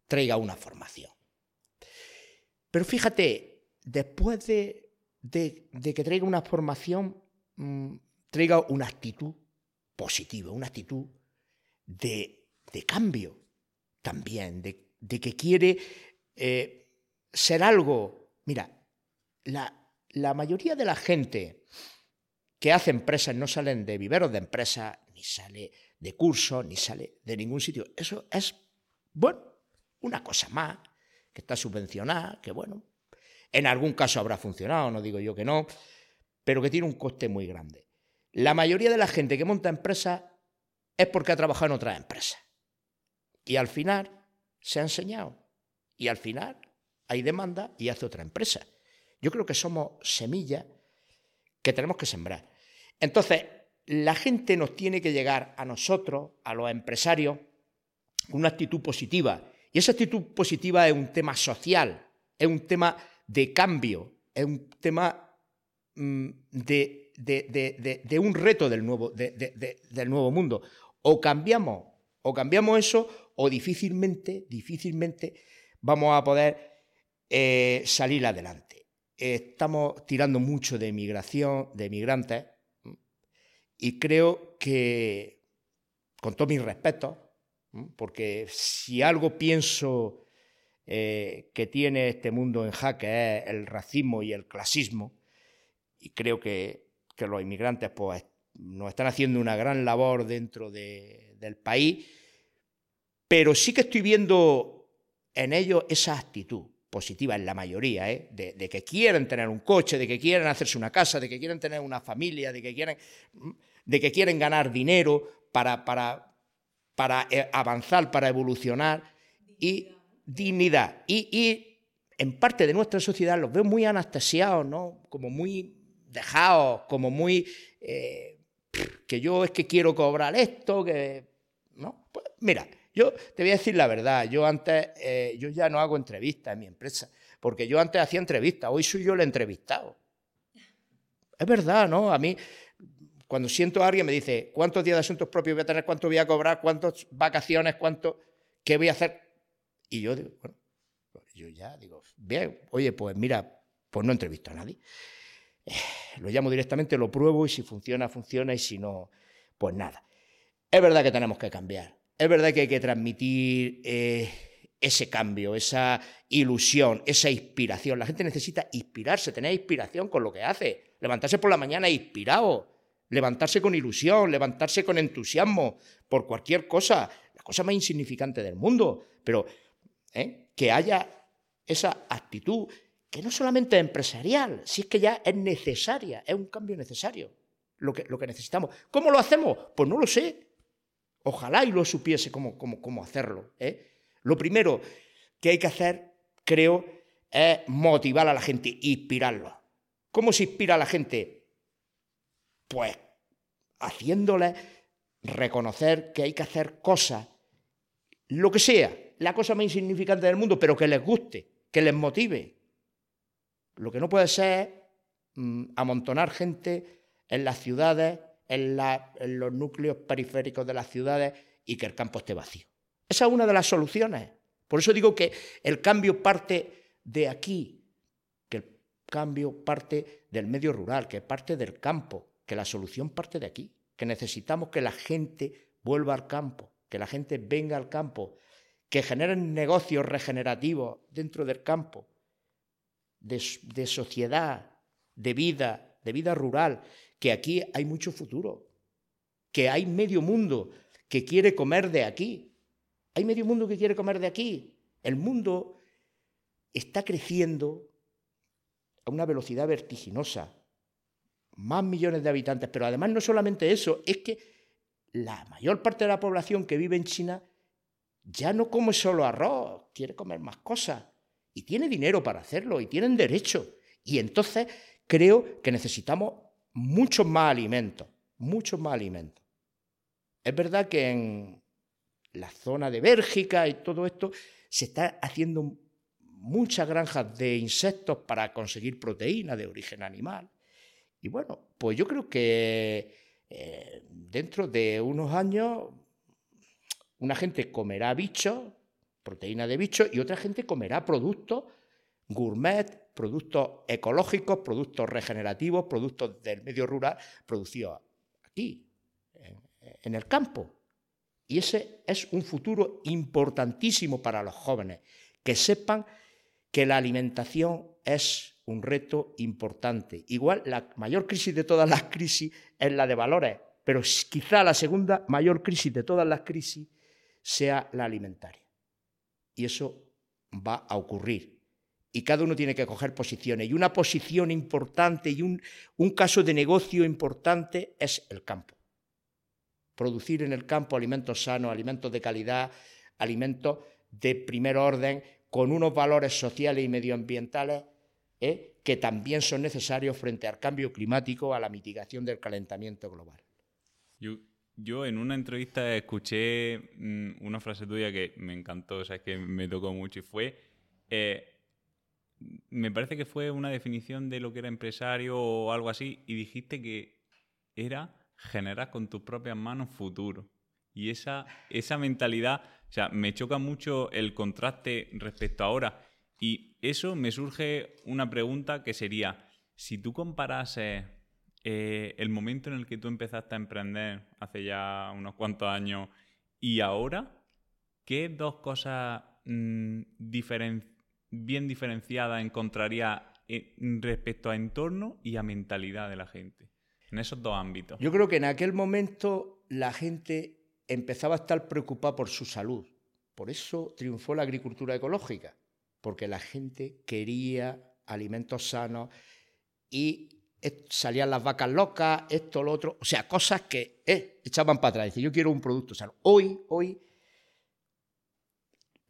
[SPEAKER 1] traiga una formación. Pero fíjate, después de, que traiga una formación, mm, traiga una actitud positiva, una actitud de, de cambio también, de, que quiere eh, ser algo. Mira, la, mayoría de la gente que hace empresas no salen de viveros de empresas, ni sale de cursos, ni sale de ningún sitio. Eso es, bueno, una cosa más, que está subvencionada, que bueno, en algún caso habrá funcionado, no digo yo que no, pero que tiene un coste muy grande. La mayoría de la gente que monta empresas es porque ha trabajado en otras empresas. Y al final se ha enseñado. Y al final hay demanda y hace otra empresa. Yo creo que somos semillas que tenemos que sembrar. Entonces, la gente nos tiene que llegar a nosotros, a los empresarios, con una actitud positiva. Y esa actitud positiva es un tema social, es un tema de cambio, es un tema mm, de, de, un reto del nuevo, del nuevo mundo. O cambiamos, o cambiamos eso, o difícilmente, difícilmente vamos a poder eh, salir adelante. Estamos tirando mucho de migración, de migrantes, y creo que, con todo mi respeto, porque si algo pienso eh, que tiene este mundo en jaque es el racismo y el clasismo, y creo que, los inmigrantes pues, nos están haciendo una gran labor dentro del país, pero sí que estoy viendo en ellos esa actitud positiva en la mayoría, ¿eh? de, que quieren tener un coche, de que quieren hacerse una casa, de que quieren tener una familia, de que quieren, de que quieren ganar dinero para, para, para eh, avanzar, para evolucionar y dignidad. Y, en parte de nuestra sociedad los veo muy anestesiados, ¿no? como muy dejados, como muy... Eh, que yo es que quiero cobrar esto, que... ¿no? Pues mira, yo te voy a decir la verdad, yo antes, eh, yo ya no hago entrevistas en mi empresa, porque yo antes hacía entrevistas, hoy soy yo el entrevistado. Es verdad, ¿no? A mí, cuando siento a alguien me dice, ¿cuántos días de asuntos propios voy a tener? ¿Cuánto voy a cobrar? ¿Cuántas vacaciones? ¿Cuánto? ¿Qué voy a hacer? Y yo digo, bueno, pues yo ya digo, bien, oye, pues mira, pues no entrevisto a nadie. Eh, lo llamo directamente, lo pruebo y si funciona, funciona y si no, pues nada. Es verdad que tenemos que cambiar. Es verdad que hay que transmitir eh, ese cambio, esa ilusión, esa inspiración. La gente necesita inspirarse, tener inspiración con lo que hace, levantarse por la mañana inspirado, levantarse con ilusión, levantarse con entusiasmo por cualquier cosa, la cosa más insignificante del mundo, pero ¿eh? que haya esa actitud que no solamente es empresarial, si es que ya es necesaria, es un cambio necesario lo que, lo que necesitamos. ¿Cómo lo hacemos? Pues no lo sé. Ojalá y lo supiese cómo, cómo, cómo hacerlo. ¿eh? Lo primero que hay que hacer, creo, es motivar a la gente, inspirarlo. ¿Cómo se inspira a la gente? Pues haciéndole reconocer que hay que hacer cosas, lo que sea, la cosa más insignificante del mundo, pero que les guste, que les motive. Lo que no puede ser mm, amontonar gente en las ciudades, en, los núcleos periféricos de las ciudades y que el campo esté vacío. Esa es una de las soluciones. Por eso digo que el cambio parte de aquí, que el cambio parte del medio rural, que parte del campo, que la solución parte de aquí, que necesitamos que la gente vuelva al campo, que la gente venga al campo, que generen negocios regenerativos dentro del campo, de sociedad, de vida, de vida rural, que aquí hay mucho futuro, que hay medio mundo que quiere comer de aquí. Hay medio mundo que quiere comer de aquí. El mundo está creciendo a una velocidad vertiginosa. Más millones de habitantes. Pero además no solamente eso, es que la mayor parte de la población que vive en China ya no come solo arroz, quiere comer más cosas. Y tiene dinero para hacerlo, y tienen derecho. Y entonces creo que necesitamos muchos más alimentos, muchos más alimentos. Es verdad que en la zona de Bélgica y todo esto se está haciendo muchas granjas de insectos para conseguir proteína de origen animal. Y bueno, pues yo creo que eh, dentro de unos años una gente comerá bichos, proteína de bichos, y otra gente comerá productos gourmet, productos ecológicos, productos regenerativos, productos del medio rural producidos aquí, en el campo. Y ese es un futuro importantísimo para los jóvenes, que sepan que la alimentación es un reto importante. Igual la mayor crisis de todas las crisis es la de valores, pero quizá la segunda mayor crisis de todas las crisis sea la alimentaria. Y eso va a ocurrir. Y cada uno tiene que coger posiciones. Y una posición importante y un, un caso de negocio importante es el campo. Producir en el campo alimentos sanos, alimentos de calidad, alimentos de primer orden, con unos valores sociales y medioambientales ¿eh? que también son necesarios frente al cambio climático, a la mitigación del calentamiento global.
[SPEAKER 2] Yo en una entrevista escuché mm, una frase tuya que me encantó, o sea, que me tocó mucho y fue, eh, me parece que fue una definición de lo que era empresario o algo así, y dijiste que era generar con tus propias manos futuro. Y esa, esa mentalidad, o sea, me choca mucho el contraste respecto a ahora. Y eso me surge una pregunta que sería, si tú comparases eh, el momento en el que tú empezaste a emprender hace ya unos cuantos años y ahora, ¿qué dos cosas mm, bien diferenciadas encontraría eh, respecto a entorno y a mentalidad de la gente? En esos dos ámbitos.
[SPEAKER 1] Yo creo que en aquel momento la gente empezaba a estar preocupada por su salud. Por eso triunfó la agricultura ecológica, porque la gente quería alimentos sanos y salían las vacas locas, esto, lo otro, o sea, cosas que eh, echaban para atrás. Yo quiero un producto sano. Hoy, hoy,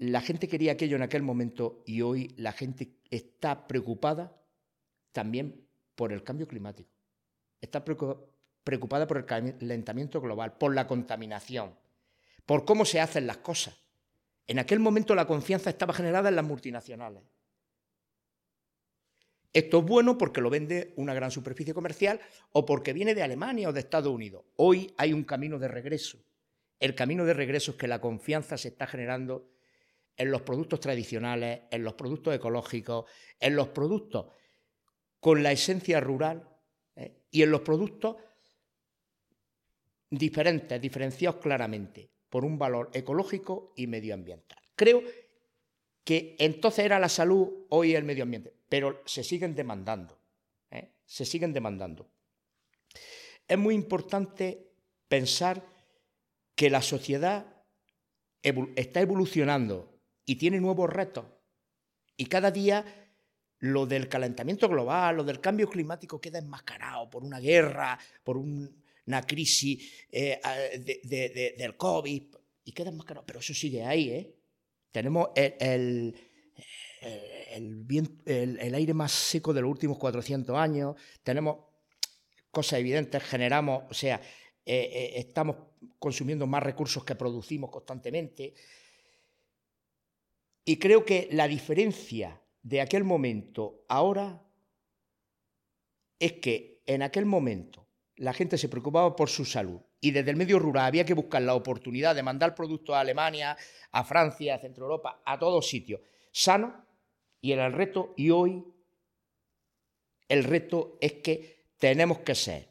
[SPEAKER 1] la gente quería aquello en aquel momento y hoy la gente está preocupada también por el cambio climático. Está preocupada por el calentamiento global, por la contaminación, por cómo se hacen las cosas. En aquel momento la confianza estaba generada en las multinacionales. Esto es bueno porque lo vende una gran superficie comercial o porque viene de Alemania o de Estados Unidos. Hoy hay un camino de regreso. El camino de regreso es que la confianza se está generando en los productos tradicionales, en los productos ecológicos, en los productos con la esencia rural ¿eh? y en los productos diferentes, diferenciados claramente por un valor ecológico y medioambiental. Creo que entonces era la salud, hoy el medio ambiente, pero se siguen demandando, ¿eh? se siguen demandando. Es muy importante pensar que la sociedad está evolucionando y tiene nuevos retos y cada día lo del calentamiento global, lo del cambio climático queda enmascarado por una guerra, por una crisis eh, del COVID, y queda enmascarado. Pero eso sigue ahí, ¿eh? Tenemos el, el, aire más seco de los últimos 400 años, tenemos cosas evidentes, generamos, o sea, eh, eh, estamos consumiendo más recursos que producimos constantemente. Y creo que la diferencia de aquel momento ahora es que en aquel momento la gente se preocupaba por su salud. Y desde el medio rural había que buscar la oportunidad de mandar productos a Alemania, a Francia, a Centro Europa, a todos sitios, sano y era el reto y hoy el reto es que tenemos que ser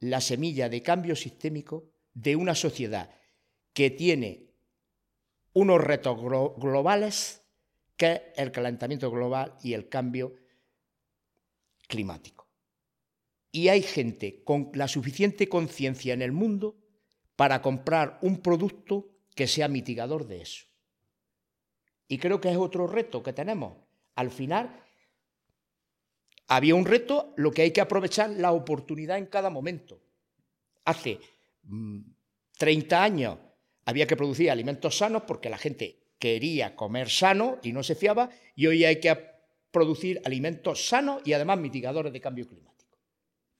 [SPEAKER 1] la semilla de cambio sistémico de una sociedad que tiene unos retos globales que es el calentamiento global y el cambio climático. Y hay gente con la suficiente conciencia en el mundo para comprar un producto que sea mitigador de eso. Y creo que es otro reto que tenemos. Al final, había un reto, lo que hay que aprovechar la oportunidad en cada momento. Hace 30 mm, años había que producir alimentos sanos porque la gente quería comer sano y no se fiaba, y hoy hay que producir alimentos sanos y además mitigadores de cambio climático.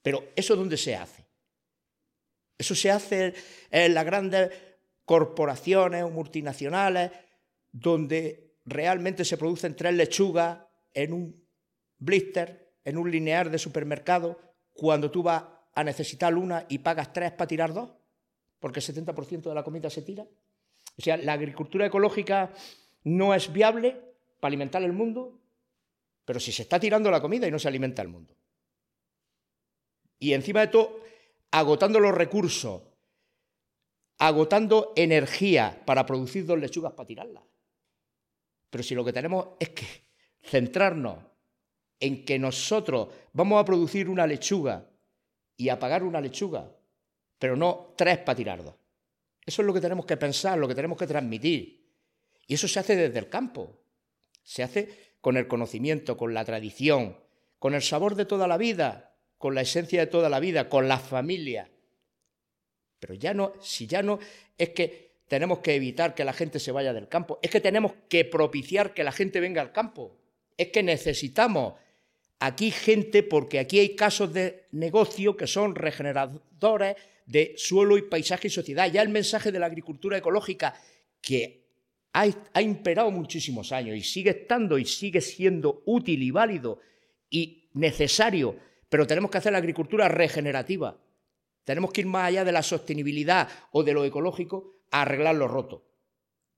[SPEAKER 1] Pero ¿eso dónde se hace? Eso se hace en las grandes corporaciones o multinacionales donde realmente se producen tres lechugas en un blister, en un lineal de supermercado, cuando tú vas a necesitar una y pagas tres para tirar dos, porque el 70% de la comida se tira. O sea, la agricultura ecológica no es viable para alimentar el mundo, pero si se está tirando la comida y no se alimenta el mundo. Y encima de todo, agotando los recursos, agotando energía para producir dos lechugas para tirarlas. Pero si lo que tenemos es que centrarnos en que nosotros vamos a producir una lechuga y a pagar una lechuga, pero no tres para tirar dos. Eso es lo que tenemos que pensar, lo que tenemos que transmitir. Y eso se hace desde el campo. Se hace con el conocimiento, con la tradición, con el sabor de toda la vida, con la esencia de toda la vida, con la familia. Pero ya no, si ya no es que tenemos que evitar que la gente se vaya del campo, es que tenemos que propiciar que la gente venga al campo. Es que necesitamos aquí gente porque aquí hay casos de negocio que son regeneradores de suelo y paisaje y sociedad. Ya el mensaje de la agricultura ecológica que ha, ha imperado muchísimos años y sigue estando y sigue siendo útil y válido y necesario, pero tenemos que hacer la agricultura regenerativa. Tenemos que ir más allá de la sostenibilidad o de lo ecológico a arreglar lo roto.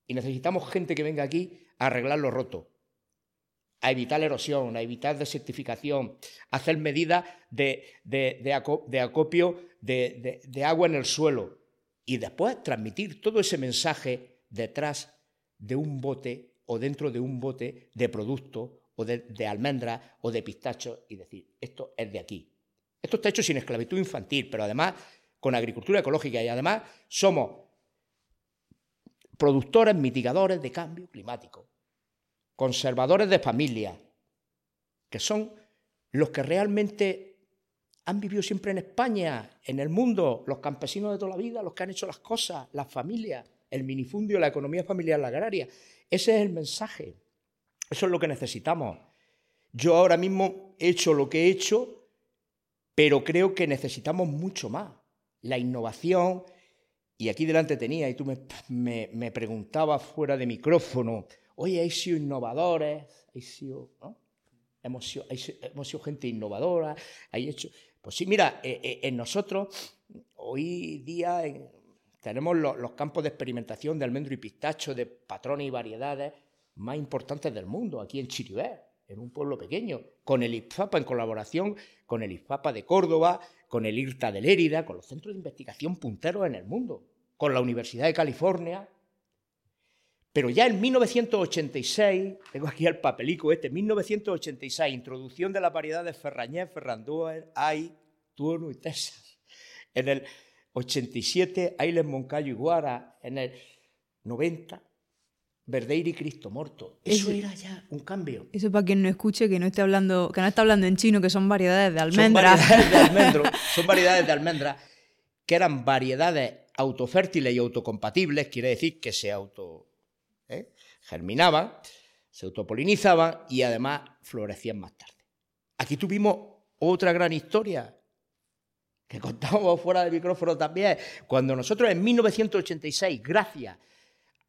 [SPEAKER 1] Y necesitamos gente que venga aquí a arreglar lo roto a evitar erosión, a evitar desertificación, a hacer medidas de, acopio de, agua en el suelo y después transmitir todo ese mensaje detrás de un bote o dentro de un bote de producto o de, de o de pistacho y decir, esto es de aquí. Esto está hecho sin esclavitud infantil, pero además con agricultura ecológica y además somos productores mitigadores de cambio climático conservadores de familia, que son los que realmente han vivido siempre en España, en el mundo, los campesinos de toda la vida, los que han hecho las cosas, las familias, el minifundio, la economía familiar, la agraria. Ese es el mensaje. Eso es lo que necesitamos. Yo ahora mismo he hecho lo que he hecho, pero creo que necesitamos mucho más. La innovación, y aquí delante tenía, y tú me, me preguntabas fuera de micrófono, oye, hay sido innovadores, hay sido, hemos, sido, gente innovadora, hay hecho... Pues sí, mira, eh, eh, en nosotros hoy día tenemos los, campos de experimentación de almendro y pistacho, de patrones y variedades más importantes del mundo, aquí en Chiribé, en un pueblo pequeño, con el IFAPA en colaboración con el IFAPA de Córdoba, con el IRTA de Lérida, con los centros de investigación punteros en el mundo, con la Universidad de California, Pero ya en 1986, tengo aquí el papelico este, 1986, introducción de las variedades Ferrañez, Ferrandúa, Ay, Tuono y Texas. En el 87, Ailes, Moncayo y Guara. En el 90, Verdeiro y Cristo Morto. Eso era ya un cambio.
[SPEAKER 3] Eso para quien no escuche, que no esté hablando, que no está hablando en chino, que son variedades de almendra.
[SPEAKER 1] Son variedades de almendro, [LAUGHS] son variedades de almendra que eran variedades autofértiles y autocompatibles, quiere decir que se auto germinaban, se autopolinizaban y además florecían más tarde. Aquí tuvimos otra gran historia que contamos fuera del micrófono también, cuando nosotros en 1986, gracias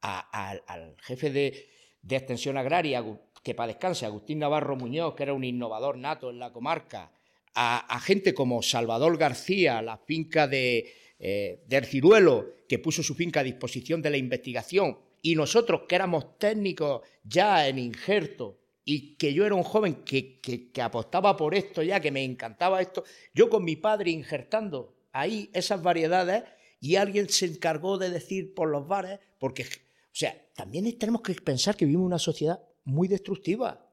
[SPEAKER 1] al jefe de, extensión agraria, que para descanse, Agustín Navarro Muñoz, que era un innovador nato en la comarca, a, gente como Salvador García, la finca de, eh, de Erciruelo, que puso su finca a disposición de la investigación, y nosotros que éramos técnicos ya en injerto, y que yo era un joven que, que, apostaba por esto ya, que me encantaba esto, yo con mi padre injertando ahí esas variedades, y alguien se encargó de decir por los bares, porque, o sea, también tenemos que pensar que vivimos una sociedad muy destructiva,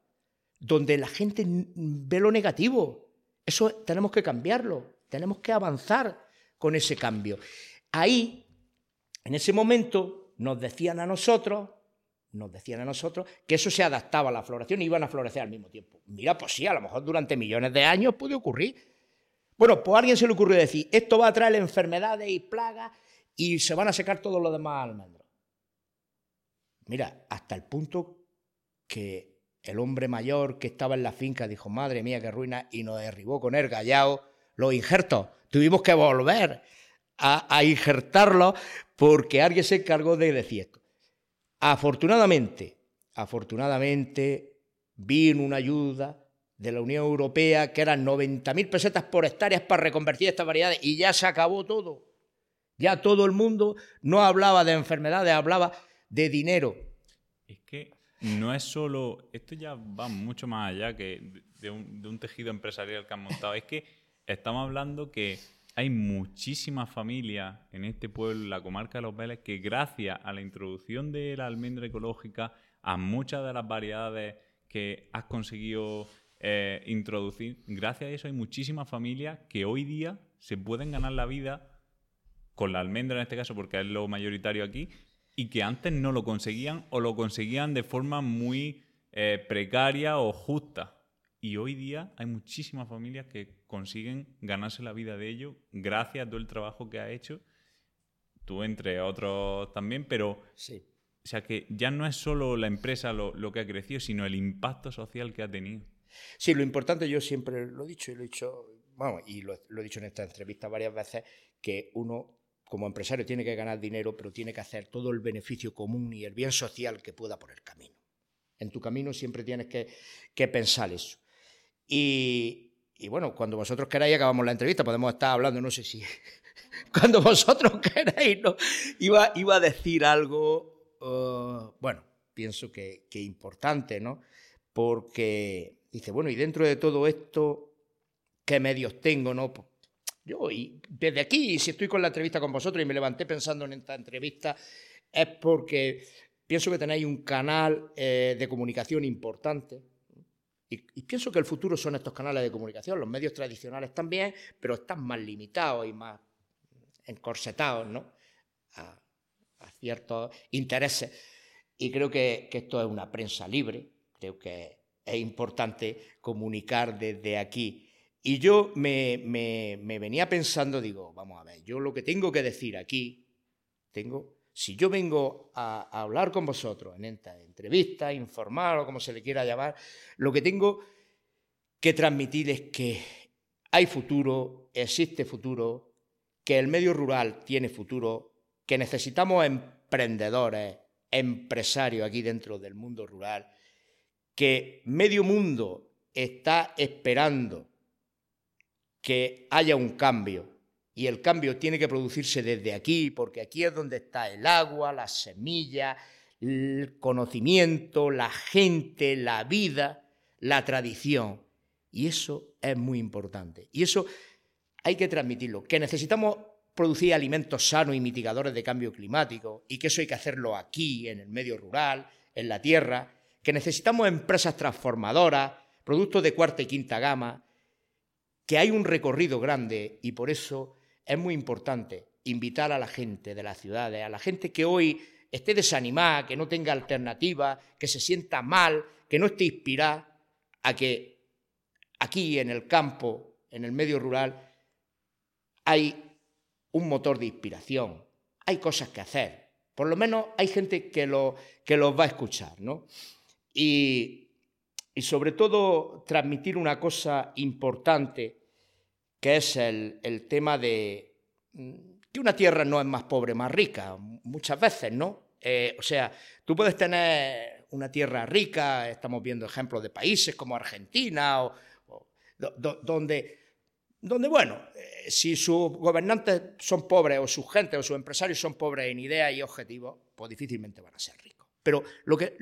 [SPEAKER 1] donde la gente ve lo negativo. Eso tenemos que cambiarlo, tenemos que avanzar con ese cambio. Ahí, en ese momento, nos decían a nosotros, nos decían a nosotros que eso se adaptaba a la floración y iban a florecer al mismo tiempo. Mira, pues sí, a lo mejor durante millones de años puede ocurrir. Bueno, pues a alguien se le ocurrió decir, esto va a traer enfermedades y plagas y se van a secar todos los demás almendros. Mira, hasta el punto que el hombre mayor que estaba en la finca dijo, madre mía, qué ruina, y nos derribó con el gallao los injertos. Tuvimos que volver a, injertarlo porque alguien se encargó de decir esto. Afortunadamente, afortunadamente, vino una ayuda de la Unión Europea que eran 90.000 pesetas por hectáreas para reconvertir estas variedades y ya se acabó todo. Ya todo el mundo no hablaba de enfermedades, hablaba de dinero.
[SPEAKER 2] Es que no es solo, esto ya va mucho más allá que de un, de un tejido empresarial que han montado, es que estamos hablando que hay muchísimas familias en este pueblo, en la comarca de Los Vélez, que gracias a la introducción de la almendra ecológica, a muchas de las variedades que has conseguido eh, introducir, gracias a eso hay muchísimas familias que hoy día se pueden ganar la vida con la almendra en este caso, porque es lo mayoritario aquí, y que antes no lo conseguían o lo conseguían de forma muy eh, precaria o justa. Y hoy día hay muchísimas familias que consiguen ganarse la vida de ello gracias a todo el trabajo que ha hecho. Tú, entre otros también, pero.
[SPEAKER 1] Sí.
[SPEAKER 2] O sea que ya no es solo la empresa lo, que ha crecido, sino el impacto social que ha tenido.
[SPEAKER 1] Sí, lo importante, yo siempre lo he dicho y lo he dicho, vamos, y lo, he dicho en esta entrevista varias veces, que uno como empresario tiene que ganar dinero, pero tiene que hacer todo el beneficio común y el bien social que pueda por el camino. En tu camino siempre tienes que pensar eso. Y, bueno, cuando vosotros queráis acabamos la entrevista, podemos estar hablando, no sé si... [LAUGHS] cuando vosotros queráis, ¿no? Iba, iba a decir algo, uh, bueno, pienso que, que importante, ¿no? Porque dice, bueno, y dentro de todo esto, ¿qué medios tengo, no? Pues, yo, y desde aquí, si estoy con la entrevista con vosotros y me levanté pensando en esta entrevista, es porque pienso que tenéis un canal eh, de comunicación importante, y, pienso que el futuro son estos canales de comunicación, los medios tradicionales también, pero están más limitados y más encorsetados ¿no? a, ciertos intereses. Y creo que, esto es una prensa libre, creo que es importante comunicar desde aquí. Y yo me, me, venía pensando, digo, vamos a ver, yo lo que tengo que decir aquí, tengo si yo vengo a, hablar con vosotros en esta entrevista, informar o como se le quiera llamar, lo que tengo que transmitir es que hay futuro, existe futuro, que el medio rural tiene futuro, que necesitamos emprendedores, empresarios aquí dentro del mundo rural, que medio mundo está esperando que haya un cambio y el cambio tiene que producirse desde aquí, porque aquí es donde está el agua, la semilla, el conocimiento, la gente, la vida, la tradición. Y eso es muy importante. Y eso hay que transmitirlo. Que necesitamos producir alimentos sanos y mitigadores de cambio climático, y que eso hay que hacerlo aquí, en el medio rural, en la tierra, que necesitamos empresas transformadoras, productos de cuarta y quinta gama, que hay un recorrido grande y por eso es muy importante invitar a la gente de las ciudades, a la gente que hoy esté desanimada, que no tenga alternativa, que se sienta mal, que no esté inspirada, a que aquí en el campo, en el medio rural, hay un motor de inspiración, hay cosas que hacer. Por lo menos hay gente que, lo, que los va a escuchar, ¿no? Y, y sobre todo transmitir una cosa importante, que es el, el tema de mm, que una tierra no es más pobre, más rica, muchas veces, ¿no? Eh, o sea, tú puedes tener una tierra rica, estamos viendo ejemplos de países como Argentina, o, donde, donde, bueno, eh, si sus gobernantes son pobres o sus gente o sus empresarios son pobres en ideas y objetivos, pues difícilmente van a ser ricos. Pero lo que,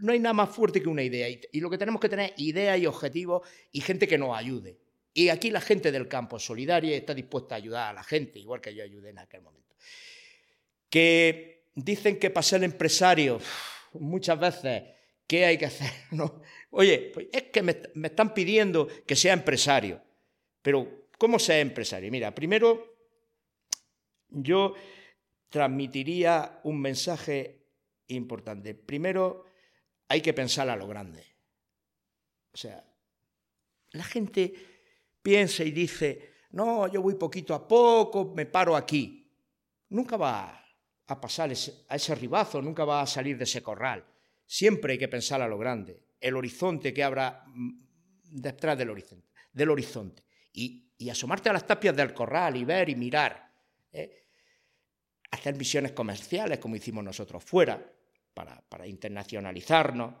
[SPEAKER 1] no hay nada más fuerte que una idea y, lo que tenemos que tener es ideas y objetivos y gente que nos ayude. Y aquí la gente del campo solidaria está dispuesta a ayudar a la gente, igual que yo ayudé en aquel momento. Que dicen que para ser empresario, muchas veces, ¿qué hay que hacer? [LAUGHS] ¿No? Oye, pues es que me, me están pidiendo que sea empresario. Pero, ¿cómo ser empresario? Mira, primero, yo transmitiría un mensaje importante. Primero, hay que pensar a lo grande. O sea, la gente piensa y dice, no, yo voy poquito a poco, me paro aquí. Nunca va a pasar a ese ribazo, nunca va a salir de ese corral. Siempre hay que pensar a lo grande, el horizonte que habrá mm, detrás del horizonte. Del horizonte. Y, asomarte a las tapias del corral y ver y mirar. ¿eh? Hacer misiones comerciales como hicimos nosotros fuera para, internacionalizarnos.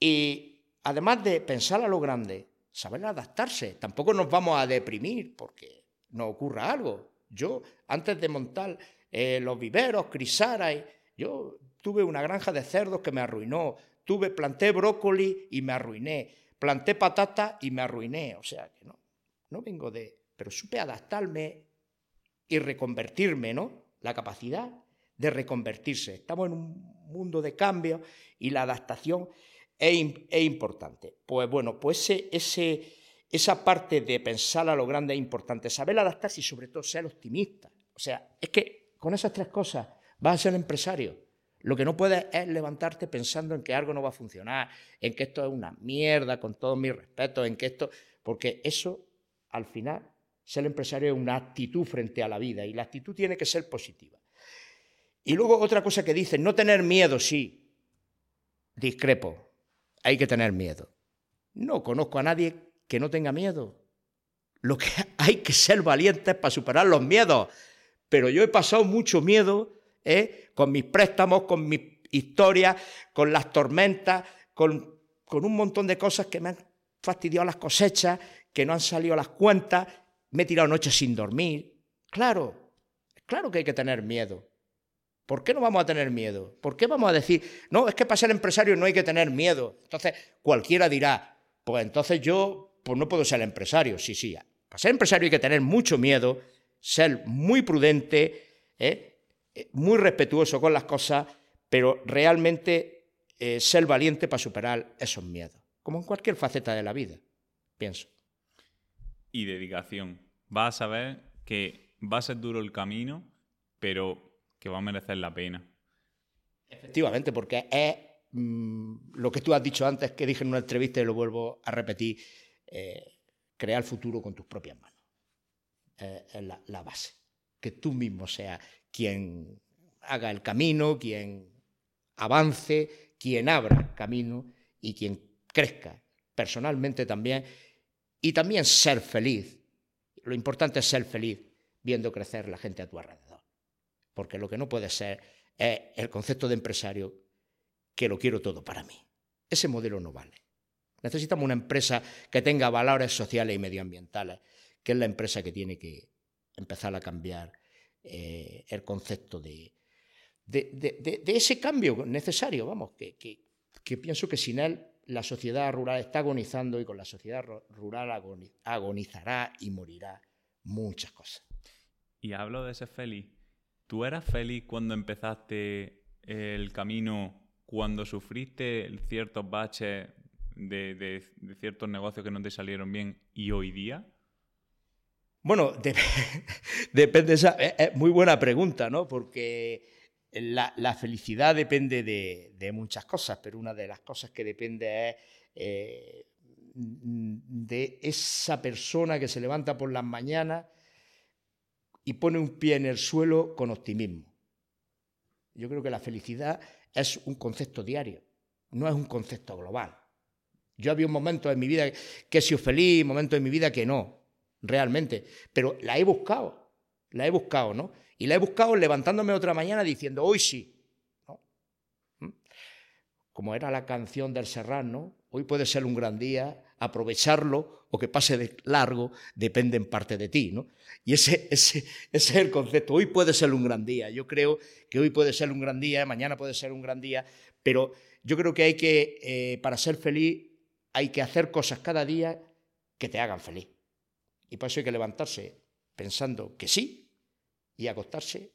[SPEAKER 1] Y además de pensar a lo grande, saber adaptarse. Tampoco nos vamos a deprimir porque nos ocurra algo. Yo, antes de montar eh, los viveros, Crisara, yo tuve una granja de cerdos que me arruinó. Tuve, planté brócoli y me arruiné. Planté patata y me arruiné. O sea que no, no vengo de. Pero supe adaptarme y reconvertirme, ¿no? La capacidad de reconvertirse. Estamos en un mundo de cambio y la adaptación es, importante. Pues bueno, pues esa parte de pensar a lo grande es importante, saber adaptarse y sobre todo ser optimista. O sea, es que con esas tres cosas vas a ser empresario. Lo que no puedes es levantarte pensando en que algo no va a funcionar, en que esto es una mierda, con todo mi respeto, en que esto... Porque eso, al final, ser empresario es una actitud frente a la vida y la actitud tiene que ser positiva. Y luego otra cosa que dicen, no tener miedo, sí. Discrepo, hay que tener miedo. No conozco a nadie que no tenga miedo. Lo que [LAUGHS] hay que ser valientes para superar los miedos. Pero yo he pasado mucho miedo ¿eh? con mis préstamos, con mis historias, con las tormentas, con, con un montón de cosas que me han fastidiado las cosechas, que no han salido las cuentas, me he tirado noches sin dormir. Claro, claro que hay que tener miedo. ¿Por qué no vamos a tener miedo? ¿Por qué vamos a decir, no, es que para ser empresario no hay que tener miedo? Entonces, cualquiera dirá, pues entonces yo pues no puedo ser empresario. Sí, sí, para ser empresario hay que tener mucho miedo, ser muy prudente, ¿eh? Eh, muy respetuoso con las cosas, pero realmente eh, ser valiente para superar esos miedos, como en cualquier faceta de la vida, pienso.
[SPEAKER 2] Y dedicación. Vas a saber que va a ser duro el camino, pero que va a merecer la pena.
[SPEAKER 1] Efectivamente, porque es mm, lo que tú has dicho antes, que dije en una entrevista y lo vuelvo a repetir, eh, crear el futuro con tus propias manos. es la, la, base. Que tú mismo seas quien haga el camino, quien avance, quien abra camino y quien crezca personalmente también. Y también ser feliz. Lo importante es ser feliz viendo crecer la gente a tu alrededor porque lo que no puede ser es el concepto de empresario que lo quiero todo para mí. Ese modelo no vale. Necesitamos una empresa que tenga valores sociales y medioambientales, que es la empresa que tiene que empezar a cambiar eh, el concepto de, de, ese cambio necesario, vamos, que, pienso que sin él la sociedad rural está agonizando y con la sociedad rural agonizará y morirá muchas cosas.
[SPEAKER 2] Y hablo de ser feliz. ¿Tú eras feliz cuando empezaste el camino, cuando sufriste ciertos baches de, ciertos negocios que no te salieron bien y hoy día?
[SPEAKER 1] Bueno, [LAUGHS] depende, esa, es, muy buena pregunta, ¿no? Porque la, felicidad depende de, muchas cosas, pero una de las cosas que depende es eh, de esa persona que se levanta por las mañanas y pone un pie en el suelo con optimismo. Yo creo que la felicidad es un concepto diario, no es un concepto global. Yo había un momento en mi vida que he sido feliz, momentos en mi vida que no, realmente, pero la he buscado, la he buscado, ¿no? Y la he buscado levantándome otra mañana diciendo, hoy sí. ¿Mm? Como era la canción del Serrano, hoy puede ser un gran día, aprovecharlo o que pase de largo depende en parte de ti. ¿no? Y ese, ese, es el concepto. Hoy puede ser un gran día. Yo creo que hoy puede ser un gran día, mañana puede ser un gran día, pero yo creo que hay que, eh, para ser feliz, hay que hacer cosas cada día que te hagan feliz. Y por eso hay que levantarse pensando que sí y acostarse,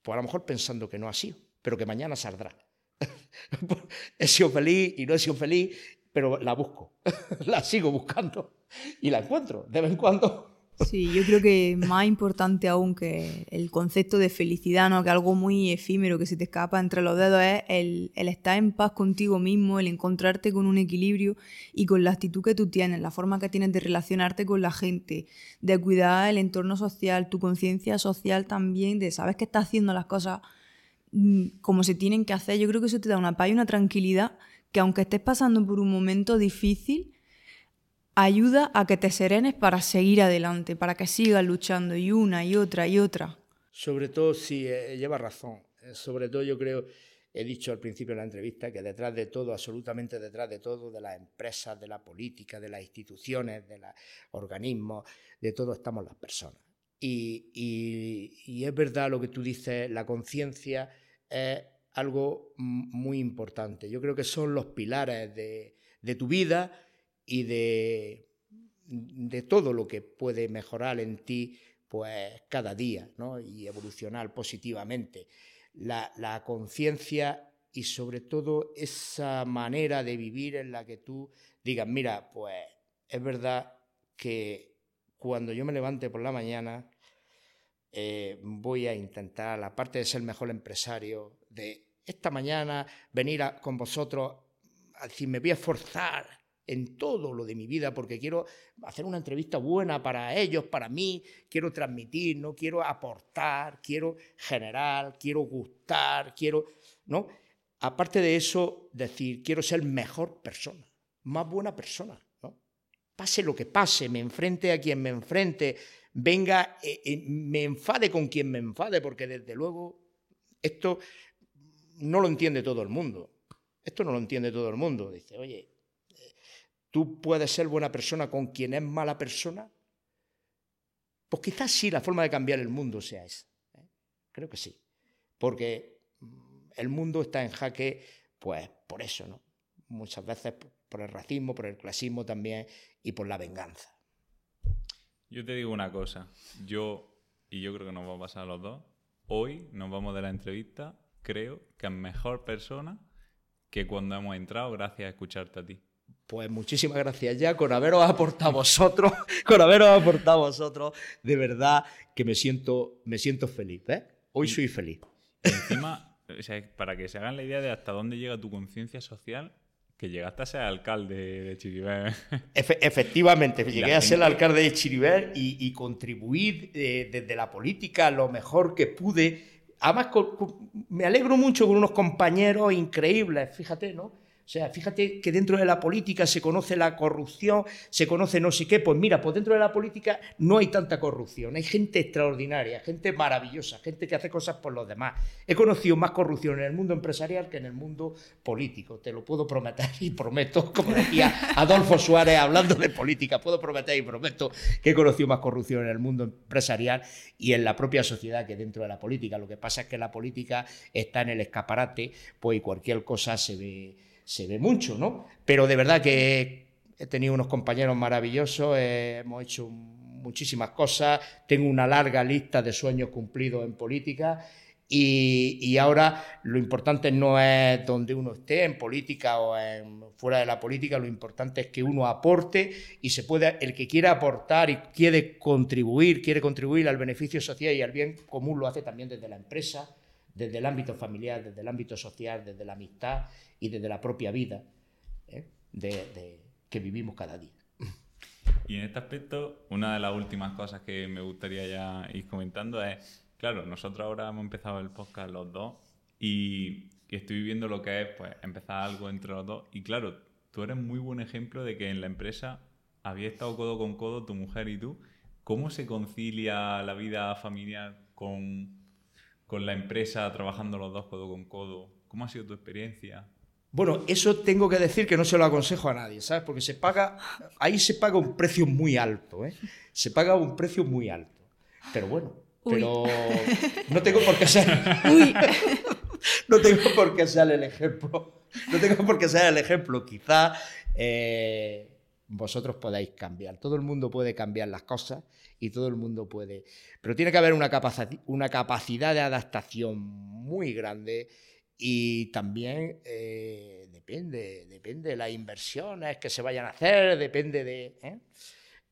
[SPEAKER 1] pues a lo mejor pensando que no ha sido, pero que mañana saldrá. [LAUGHS] he sido feliz y no he sido feliz pero la busco, [LAUGHS] la sigo buscando y la encuentro de vez en cuando.
[SPEAKER 3] Sí, yo creo que más importante aún que el concepto de felicidad, ¿no? que algo muy efímero que se te escapa entre los dedos, es el, el, estar en paz contigo mismo, el encontrarte con un equilibrio y con la actitud que tú tienes, la forma que tienes de relacionarte con la gente, de cuidar el entorno social, tu conciencia social también, de sabes que estás haciendo las cosas mm, como se tienen que hacer. Yo creo que eso te da una paz y una tranquilidad que aunque estés pasando por un momento difícil, ayuda a que te serenes para seguir adelante, para que sigas luchando y una y otra y otra.
[SPEAKER 1] Sobre todo, sí, eh, lleva razón. Eh, sobre todo yo creo, he dicho al principio de la entrevista, que detrás de todo, absolutamente detrás de todo, de las empresas, de la política, de las instituciones, de los organismos, de todo estamos las personas. Y es verdad lo que tú dices, la conciencia es algo muy importante. Yo creo que son los pilares de, tu vida y de, de, todo lo que puede mejorar en ti pues cada día y evolucionar positivamente. La, la conciencia y sobre todo esa manera de vivir en la que tú digas, mira, pues es verdad que cuando yo me levante por la mañana, eh, voy a intentar, aparte de ser mejor empresario, de esta mañana venir con vosotros, a decir, me voy a esforzar en todo lo de mi vida porque quiero hacer una entrevista buena para ellos, para mí, quiero transmitir, no quiero aportar, quiero generar, quiero gustar, quiero, ¿no? Aparte de eso, decir, quiero ser mejor persona, más buena persona, ¿no? Pase lo que pase, me enfrente a quien me enfrente, venga, eh, eh, me enfade con quien me enfade, porque desde luego esto no lo entiende todo el mundo. Esto no lo entiende todo el mundo. Dice, oye, ¿tú puedes ser buena persona con quien es mala persona? Pues quizás sí la forma de cambiar el mundo sea esa. ¿eh? Creo que sí. Porque mm, el mundo está en jaque, pues por eso, ¿no? Muchas veces por el racismo, por el clasismo también y por la venganza.
[SPEAKER 2] Yo te digo una cosa, yo, y yo creo que nos va a pasar a los dos, hoy nos vamos de la entrevista, creo que es mejor persona que cuando hemos entrado gracias a escucharte a ti.
[SPEAKER 1] Pues muchísimas gracias ya con haberos aportado vosotros, [LAUGHS] con haberos aportado vosotros, de verdad que me siento, me siento feliz, ¿eh? Hoy soy feliz.
[SPEAKER 2] encima, para que se hagan la idea de hasta dónde llega tu conciencia social, que llegaste a ser alcalde de Chiribé. [LAUGHS]
[SPEAKER 1] efectivamente, llegué a ser el alcalde de Chiribé y, contribuir eh, desde la política lo mejor que pude. Además, me alegro mucho con unos compañeros increíbles, fíjate, ¿no? O sea, fíjate que dentro de la política se conoce la corrupción, se conoce no sé qué. Pues mira, pues dentro de la política no hay tanta corrupción. Hay gente extraordinaria, gente maravillosa, gente que hace cosas por los demás. He conocido más corrupción en el mundo empresarial que en el mundo político. Te lo puedo prometer y prometo, como decía Adolfo Suárez hablando de política, puedo prometer y prometo que he conocido más corrupción en el mundo empresarial y en la propia sociedad que dentro de la política. Lo que pasa es que la política está en el escaparate, pues cualquier cosa se ve se ve mucho, ¿no? Pero de verdad que he tenido unos compañeros maravillosos, hemos hecho muchísimas cosas, tengo una larga lista de sueños cumplidos en política y, ahora lo importante no es donde uno esté, en política o en, fuera de la política, lo importante es que uno aporte y se puede, el que quiera aportar y quiere contribuir, quiere contribuir al beneficio social y al bien común, lo hace también desde la empresa, desde el ámbito familiar, desde el ámbito social, desde la amistad y desde la propia vida ¿eh? de, que vivimos cada día.
[SPEAKER 2] Y en este aspecto, una de las últimas cosas que me gustaría ya ir comentando es Claro, nosotros ahora hemos empezado el podcast los dos y, estoy viviendo lo que es pues empezar algo entre los dos. Y claro, tú eres muy buen ejemplo de que en la empresa había estado codo con codo tu mujer y tú. ¿Cómo se concilia la vida familiar con, con la empresa trabajando los dos codo con codo? ¿Cómo ha sido tu experiencia?
[SPEAKER 1] Bueno, eso tengo que decir que no se lo aconsejo a nadie, ¿sabes? Porque se paga, ahí se paga un precio muy alto, ¿eh? Se paga un precio muy alto. Pero bueno, pero no tengo por qué ser. [LAUGHS] no tengo por qué ser el ejemplo. No tengo por qué ser el ejemplo. Quizá eh, vosotros podáis cambiar. Todo el mundo puede cambiar las cosas y todo el mundo puede. Pero tiene que haber una, una capacidad de adaptación muy grande y también eh, depende, depende de las inversiones que se vayan a hacer, depende de. ¿eh?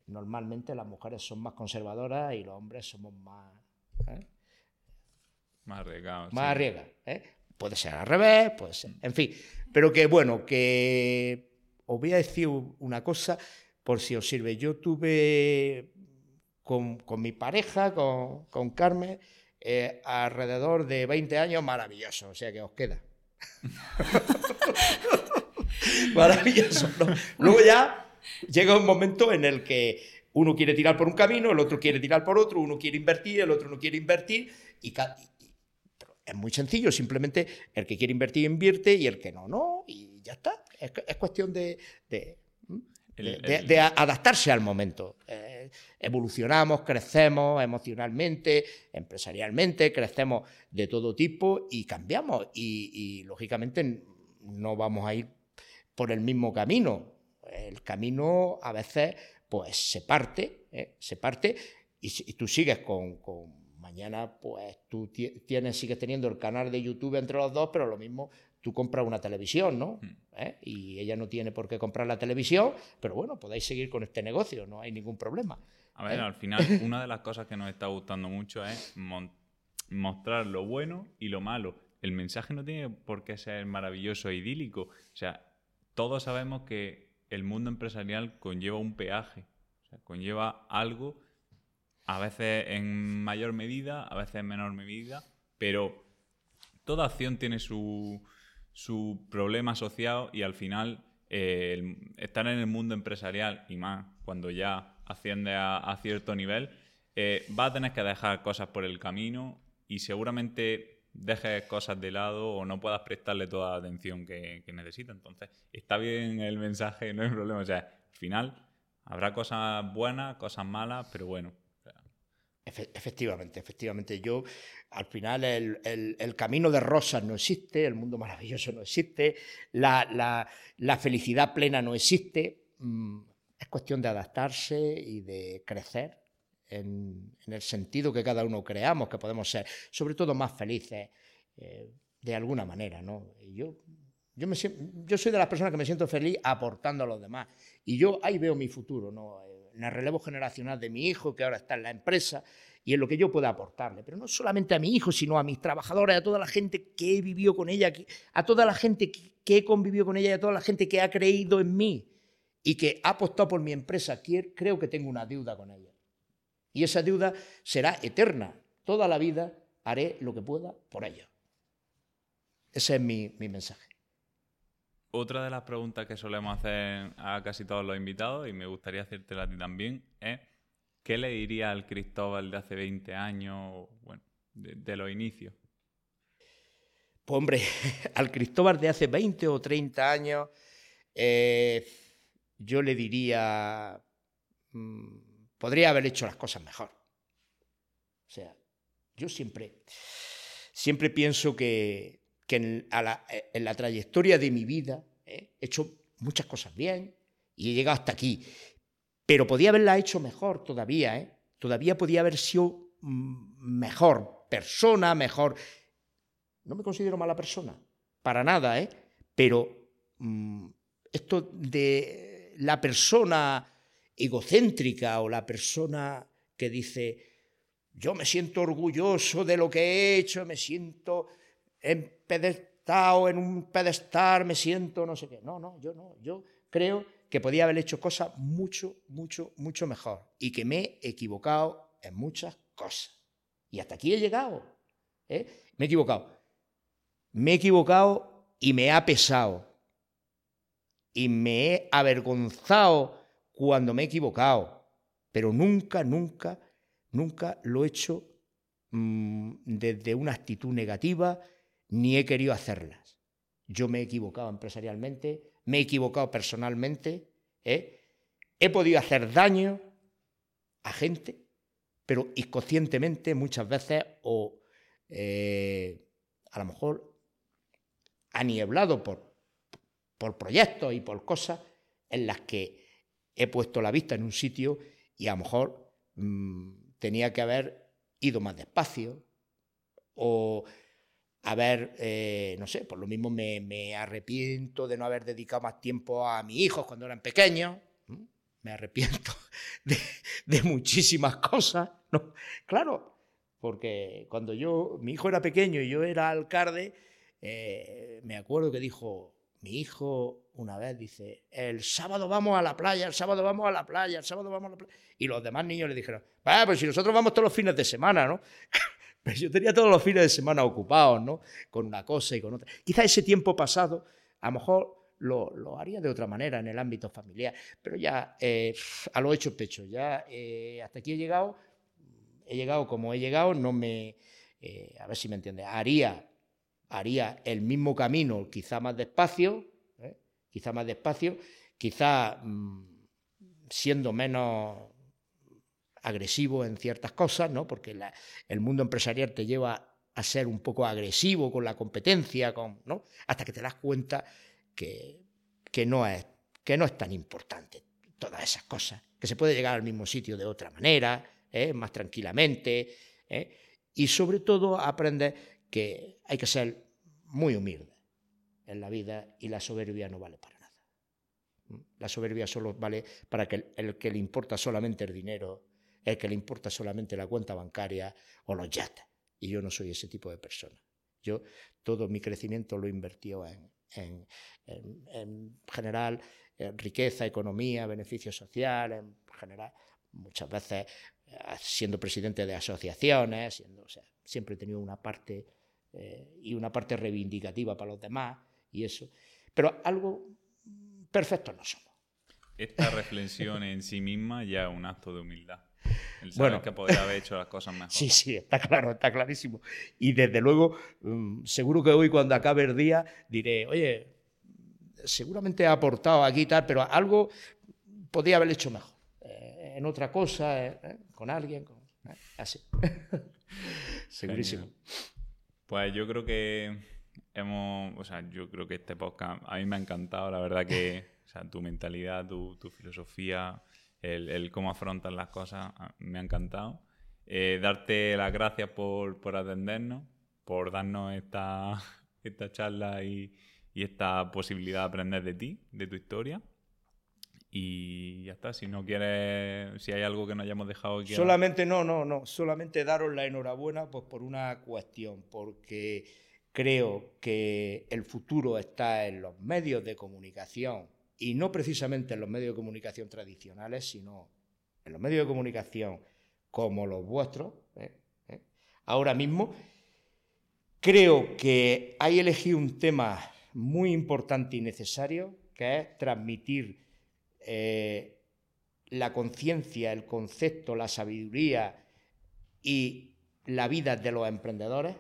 [SPEAKER 1] normalmente las mujeres son más conservadoras y los hombres somos más... ¿eh?
[SPEAKER 2] Más arriesgados.
[SPEAKER 1] Más arriesgados. ¿eh? Puede ser al revés, puede ser... En fin, pero que bueno, que os voy a decir una cosa por si os sirve. Yo tuve con, mi pareja, con, Carmen, eh, alrededor de 20 años maravilloso, o sea que os queda. [LAUGHS] maravilloso. Luego ya llega un momento en el que uno quiere tirar por un camino, el otro quiere tirar por otro, uno quiere invertir, el otro no quiere invertir, y, es muy sencillo, simplemente el que quiere invertir invierte y el que no, no, y ya está. Es, cuestión de, adaptarse al momento. Eh, evolucionamos, crecemos emocionalmente, empresarialmente, crecemos de todo tipo y cambiamos. y lógicamente no vamos a ir por el mismo camino el camino a veces pues se parte, ¿eh? se parte y, tú sigues con, mañana pues tú tienes, sigues teniendo el canal de YouTube entre los dos, pero lo mismo tú compras una televisión, ¿no? Hmm. ¿Eh? Y ella no tiene por qué comprar la televisión, pero bueno, podéis seguir con este negocio, no hay ningún problema.
[SPEAKER 2] A ver, ¿eh? al final, [LAUGHS] una de las cosas que nos está gustando mucho es mostrar lo bueno y lo malo. El mensaje no tiene por qué ser maravilloso e idílico. O sea, todos sabemos que el mundo empresarial conlleva un peaje, conlleva algo, a veces en mayor medida, a veces en menor medida, pero toda acción tiene su, problema asociado y al final eh, estar en el mundo empresarial y más cuando ya asciende a, cierto nivel, eh, va a tener que dejar cosas por el camino y seguramente dejes cosas de lado o no puedas prestarle toda la atención que, necesita. Entonces, está bien el mensaje, no hay problema. O sea, al final habrá cosas buenas, cosas malas, pero bueno.
[SPEAKER 1] Efectivamente, efectivamente. Yo, al final, el, camino de rosas no existe, el mundo maravilloso no existe, la, felicidad plena no existe. Mm, es cuestión de adaptarse y de crecer en, el sentido que cada uno creamos que podemos ser, sobre todo más felices eh, de alguna manera. ¿no? yo, yo, me, yo soy de las personas que me siento feliz aportando a los demás y yo ahí veo mi futuro, ¿no? en el relevo generacional de mi hijo que ahora está en la empresa y en lo que yo pueda aportarle, pero no solamente a mi hijo, sino a mis trabajadores, a toda la gente que he vivido con ella, a toda la gente que he convivido con ella, a toda la gente que ha creído en mí y que ha apostado por mi empresa, creo que tengo una deuda con ella. Y esa deuda será eterna. Toda la vida haré lo que pueda por ella. Ese es mi, mensaje.
[SPEAKER 2] Otra de las preguntas que solemos hacer a casi todos los invitados, y me gustaría hacértela a ti también, es ¿qué le diría al Cristóbal de hace 20 años, bueno, de, los inicios?
[SPEAKER 1] Pues hombre, [LAUGHS] al Cristóbal de hace 20 o 30 años, eh, yo le diría, mm, podría haber hecho las cosas mejor. O sea, yo siempre, siempre pienso que, en, la, trayectoria de mi vida ¿eh? he hecho muchas cosas bien y he llegado hasta aquí. Pero podía haberla hecho mejor todavía, ¿eh? Todavía podía haber sido mm, mejor persona, mejor... No me considero mala persona, para nada, ¿eh? Pero mm, esto de la persona egocéntrica o la persona que dice, yo me siento orgulloso de lo que he hecho, me siento empedestado en un pedestal, me siento no sé qué. No, no, yo no. Yo creo que podía haber hecho cosas mucho, mucho, mucho mejor y que me he equivocado en muchas cosas. Y hasta aquí he llegado. ¿eh? Me he equivocado. Me he equivocado y me ha pesado. Y me he avergonzado cuando me he equivocado. Pero nunca, nunca, nunca lo he hecho mm, desde una actitud negativa ni he querido hacerlas. Yo me he equivocado empresarialmente, me he equivocado personalmente, ¿eh? he podido hacer daño a gente, pero inconscientemente muchas veces o eh, a lo mejor anieblado por, por proyectos y por cosas en las que he puesto la vista en un sitio y a lo mejor mm, tenía que haber ido más despacio o a ver, eh, no sé, por lo mismo me, arrepiento de no haber dedicado más tiempo a mis hijos cuando eran pequeños, me arrepiento [LAUGHS] de, muchísimas cosas, ¿no? Claro, porque cuando yo, mi hijo era pequeño y yo era alcalde, eh, me acuerdo que dijo, mi hijo una vez dice, el sábado vamos a la playa, el sábado vamos a la playa, el sábado vamos a la playa. Y los demás niños le dijeron, pues si nosotros vamos todos los fines de semana, ¿no? [LAUGHS] yo tenía todos los fines de semana ocupados, ¿no? Con una cosa y con otra. Quizá ese tiempo pasado, a lo mejor lo, haría de otra manera en el ámbito familiar, pero ya eh, a lo hecho pecho, ya eh, hasta aquí he llegado, he llegado como he llegado, no me, eh, a ver si me entiende, haría, haría el mismo camino, quizá más despacio, quizá más despacio, quizá mm, siendo menos agresivo en ciertas cosas, ¿no? porque el mundo empresarial te lleva a ser un poco agresivo con la competencia, con, ¿no? hasta que te das cuenta que, que, no es, que no es tan importante todas esas cosas, que se puede llegar al mismo sitio de otra manera, ¿eh? más tranquilamente, ¿eh? y sobre todo aprender que hay que ser muy humilde en la vida y la soberbia no vale para nada. La soberbia solo vale para que el que le importa solamente el dinero el que le importa solamente la cuenta bancaria o los yates. Y yo no soy ese tipo de persona. Yo todo mi crecimiento lo he invertido en, en, general riqueza, economía, beneficio social, en general, muchas veces eh, siendo presidente de asociaciones, siendo, o sea, siempre he tenido una parte eh, y una parte reivindicativa para los demás y eso. Pero algo perfecto no somos.
[SPEAKER 2] Esta reflexión en sí misma ya un acto de humildad bueno, que podría haber hecho las cosas mejor.
[SPEAKER 1] Sí, sí, está claro, está clarísimo. Y desde luego, mm, seguro que hoy cuando acabe el día diré, oye, seguramente ha aportado aquí y tal, pero algo podría haber hecho mejor. Eh, en otra cosa, eh, eh, con alguien, así. [LAUGHS] Segurísimo.
[SPEAKER 2] Pues yo creo que hemos, o sea, yo creo que este podcast a mí me ha encantado, la verdad que, o sea, tu mentalidad, tu, tu filosofía, el, cómo afrontas las cosas, me ha encantado. Eh, darte las gracias por, atendernos, por darnos esta, [LAUGHS] esta charla y, esta posibilidad de aprender de ti, de tu historia. Y ya está, si no quieres, si hay algo que no hayamos dejado aquí.
[SPEAKER 1] Solamente no, no, no, solamente daros la enhorabuena pues, por una cuestión, porque creo que el futuro está en los medios de comunicación y no precisamente en los medios de comunicación tradicionales, sino en los medios de comunicación como los vuestros, ¿eh? ¿Eh? ahora mismo, creo que hay elegido un tema muy importante y necesario, que es transmitir eh, la conciencia, el concepto, la sabiduría y la vida de los emprendedores,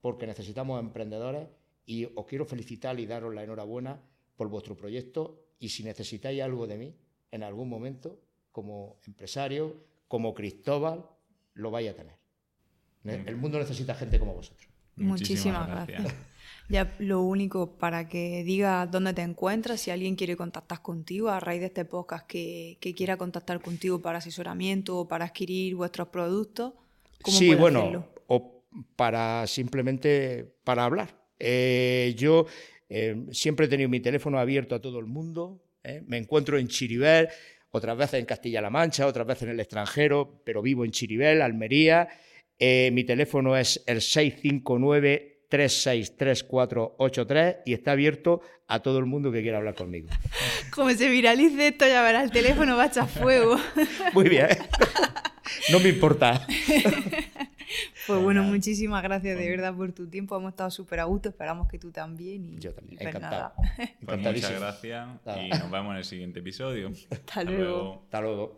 [SPEAKER 1] porque necesitamos emprendedores, y os quiero felicitar y daros la enhorabuena por vuestro proyecto y si necesitáis algo de mí en algún momento, como empresario, como Cristóbal, lo vais a tener. El mundo necesita gente como vosotros.
[SPEAKER 3] Muchísimas, gracias. [LAUGHS] Ya lo único para que digas dónde te encuentras, si alguien quiere contactar contigo a raíz de este podcast que, quiera contactar contigo para asesoramiento o para adquirir vuestros productos.
[SPEAKER 1] ¿cómo sí, bueno, o para simplemente para hablar. Eh, yo eh, siempre he tenido mi teléfono abierto a todo el mundo. ¿eh? Me encuentro en Chiribel, otras veces en Castilla-La Mancha, otras veces en el extranjero, pero vivo en Chiribel, Almería. mi teléfono es el 659 363483 y está abierto a todo el mundo que quiera hablar conmigo. [LAUGHS]
[SPEAKER 3] Como se viralice esto, ya verá, el teléfono va a echar fuego.
[SPEAKER 1] Muy bien. [LAUGHS] No me importa. [LAUGHS]
[SPEAKER 3] Pues bueno, muchísimas gracias de verdad por tu tiempo. Hemos estado súper a gusto. Esperamos que tú también. Y,
[SPEAKER 1] Yo también. Pues Encantado.
[SPEAKER 2] Pues muchas gracias y nos vemos en el siguiente episodio.
[SPEAKER 3] Hasta, luego.
[SPEAKER 1] Hasta luego.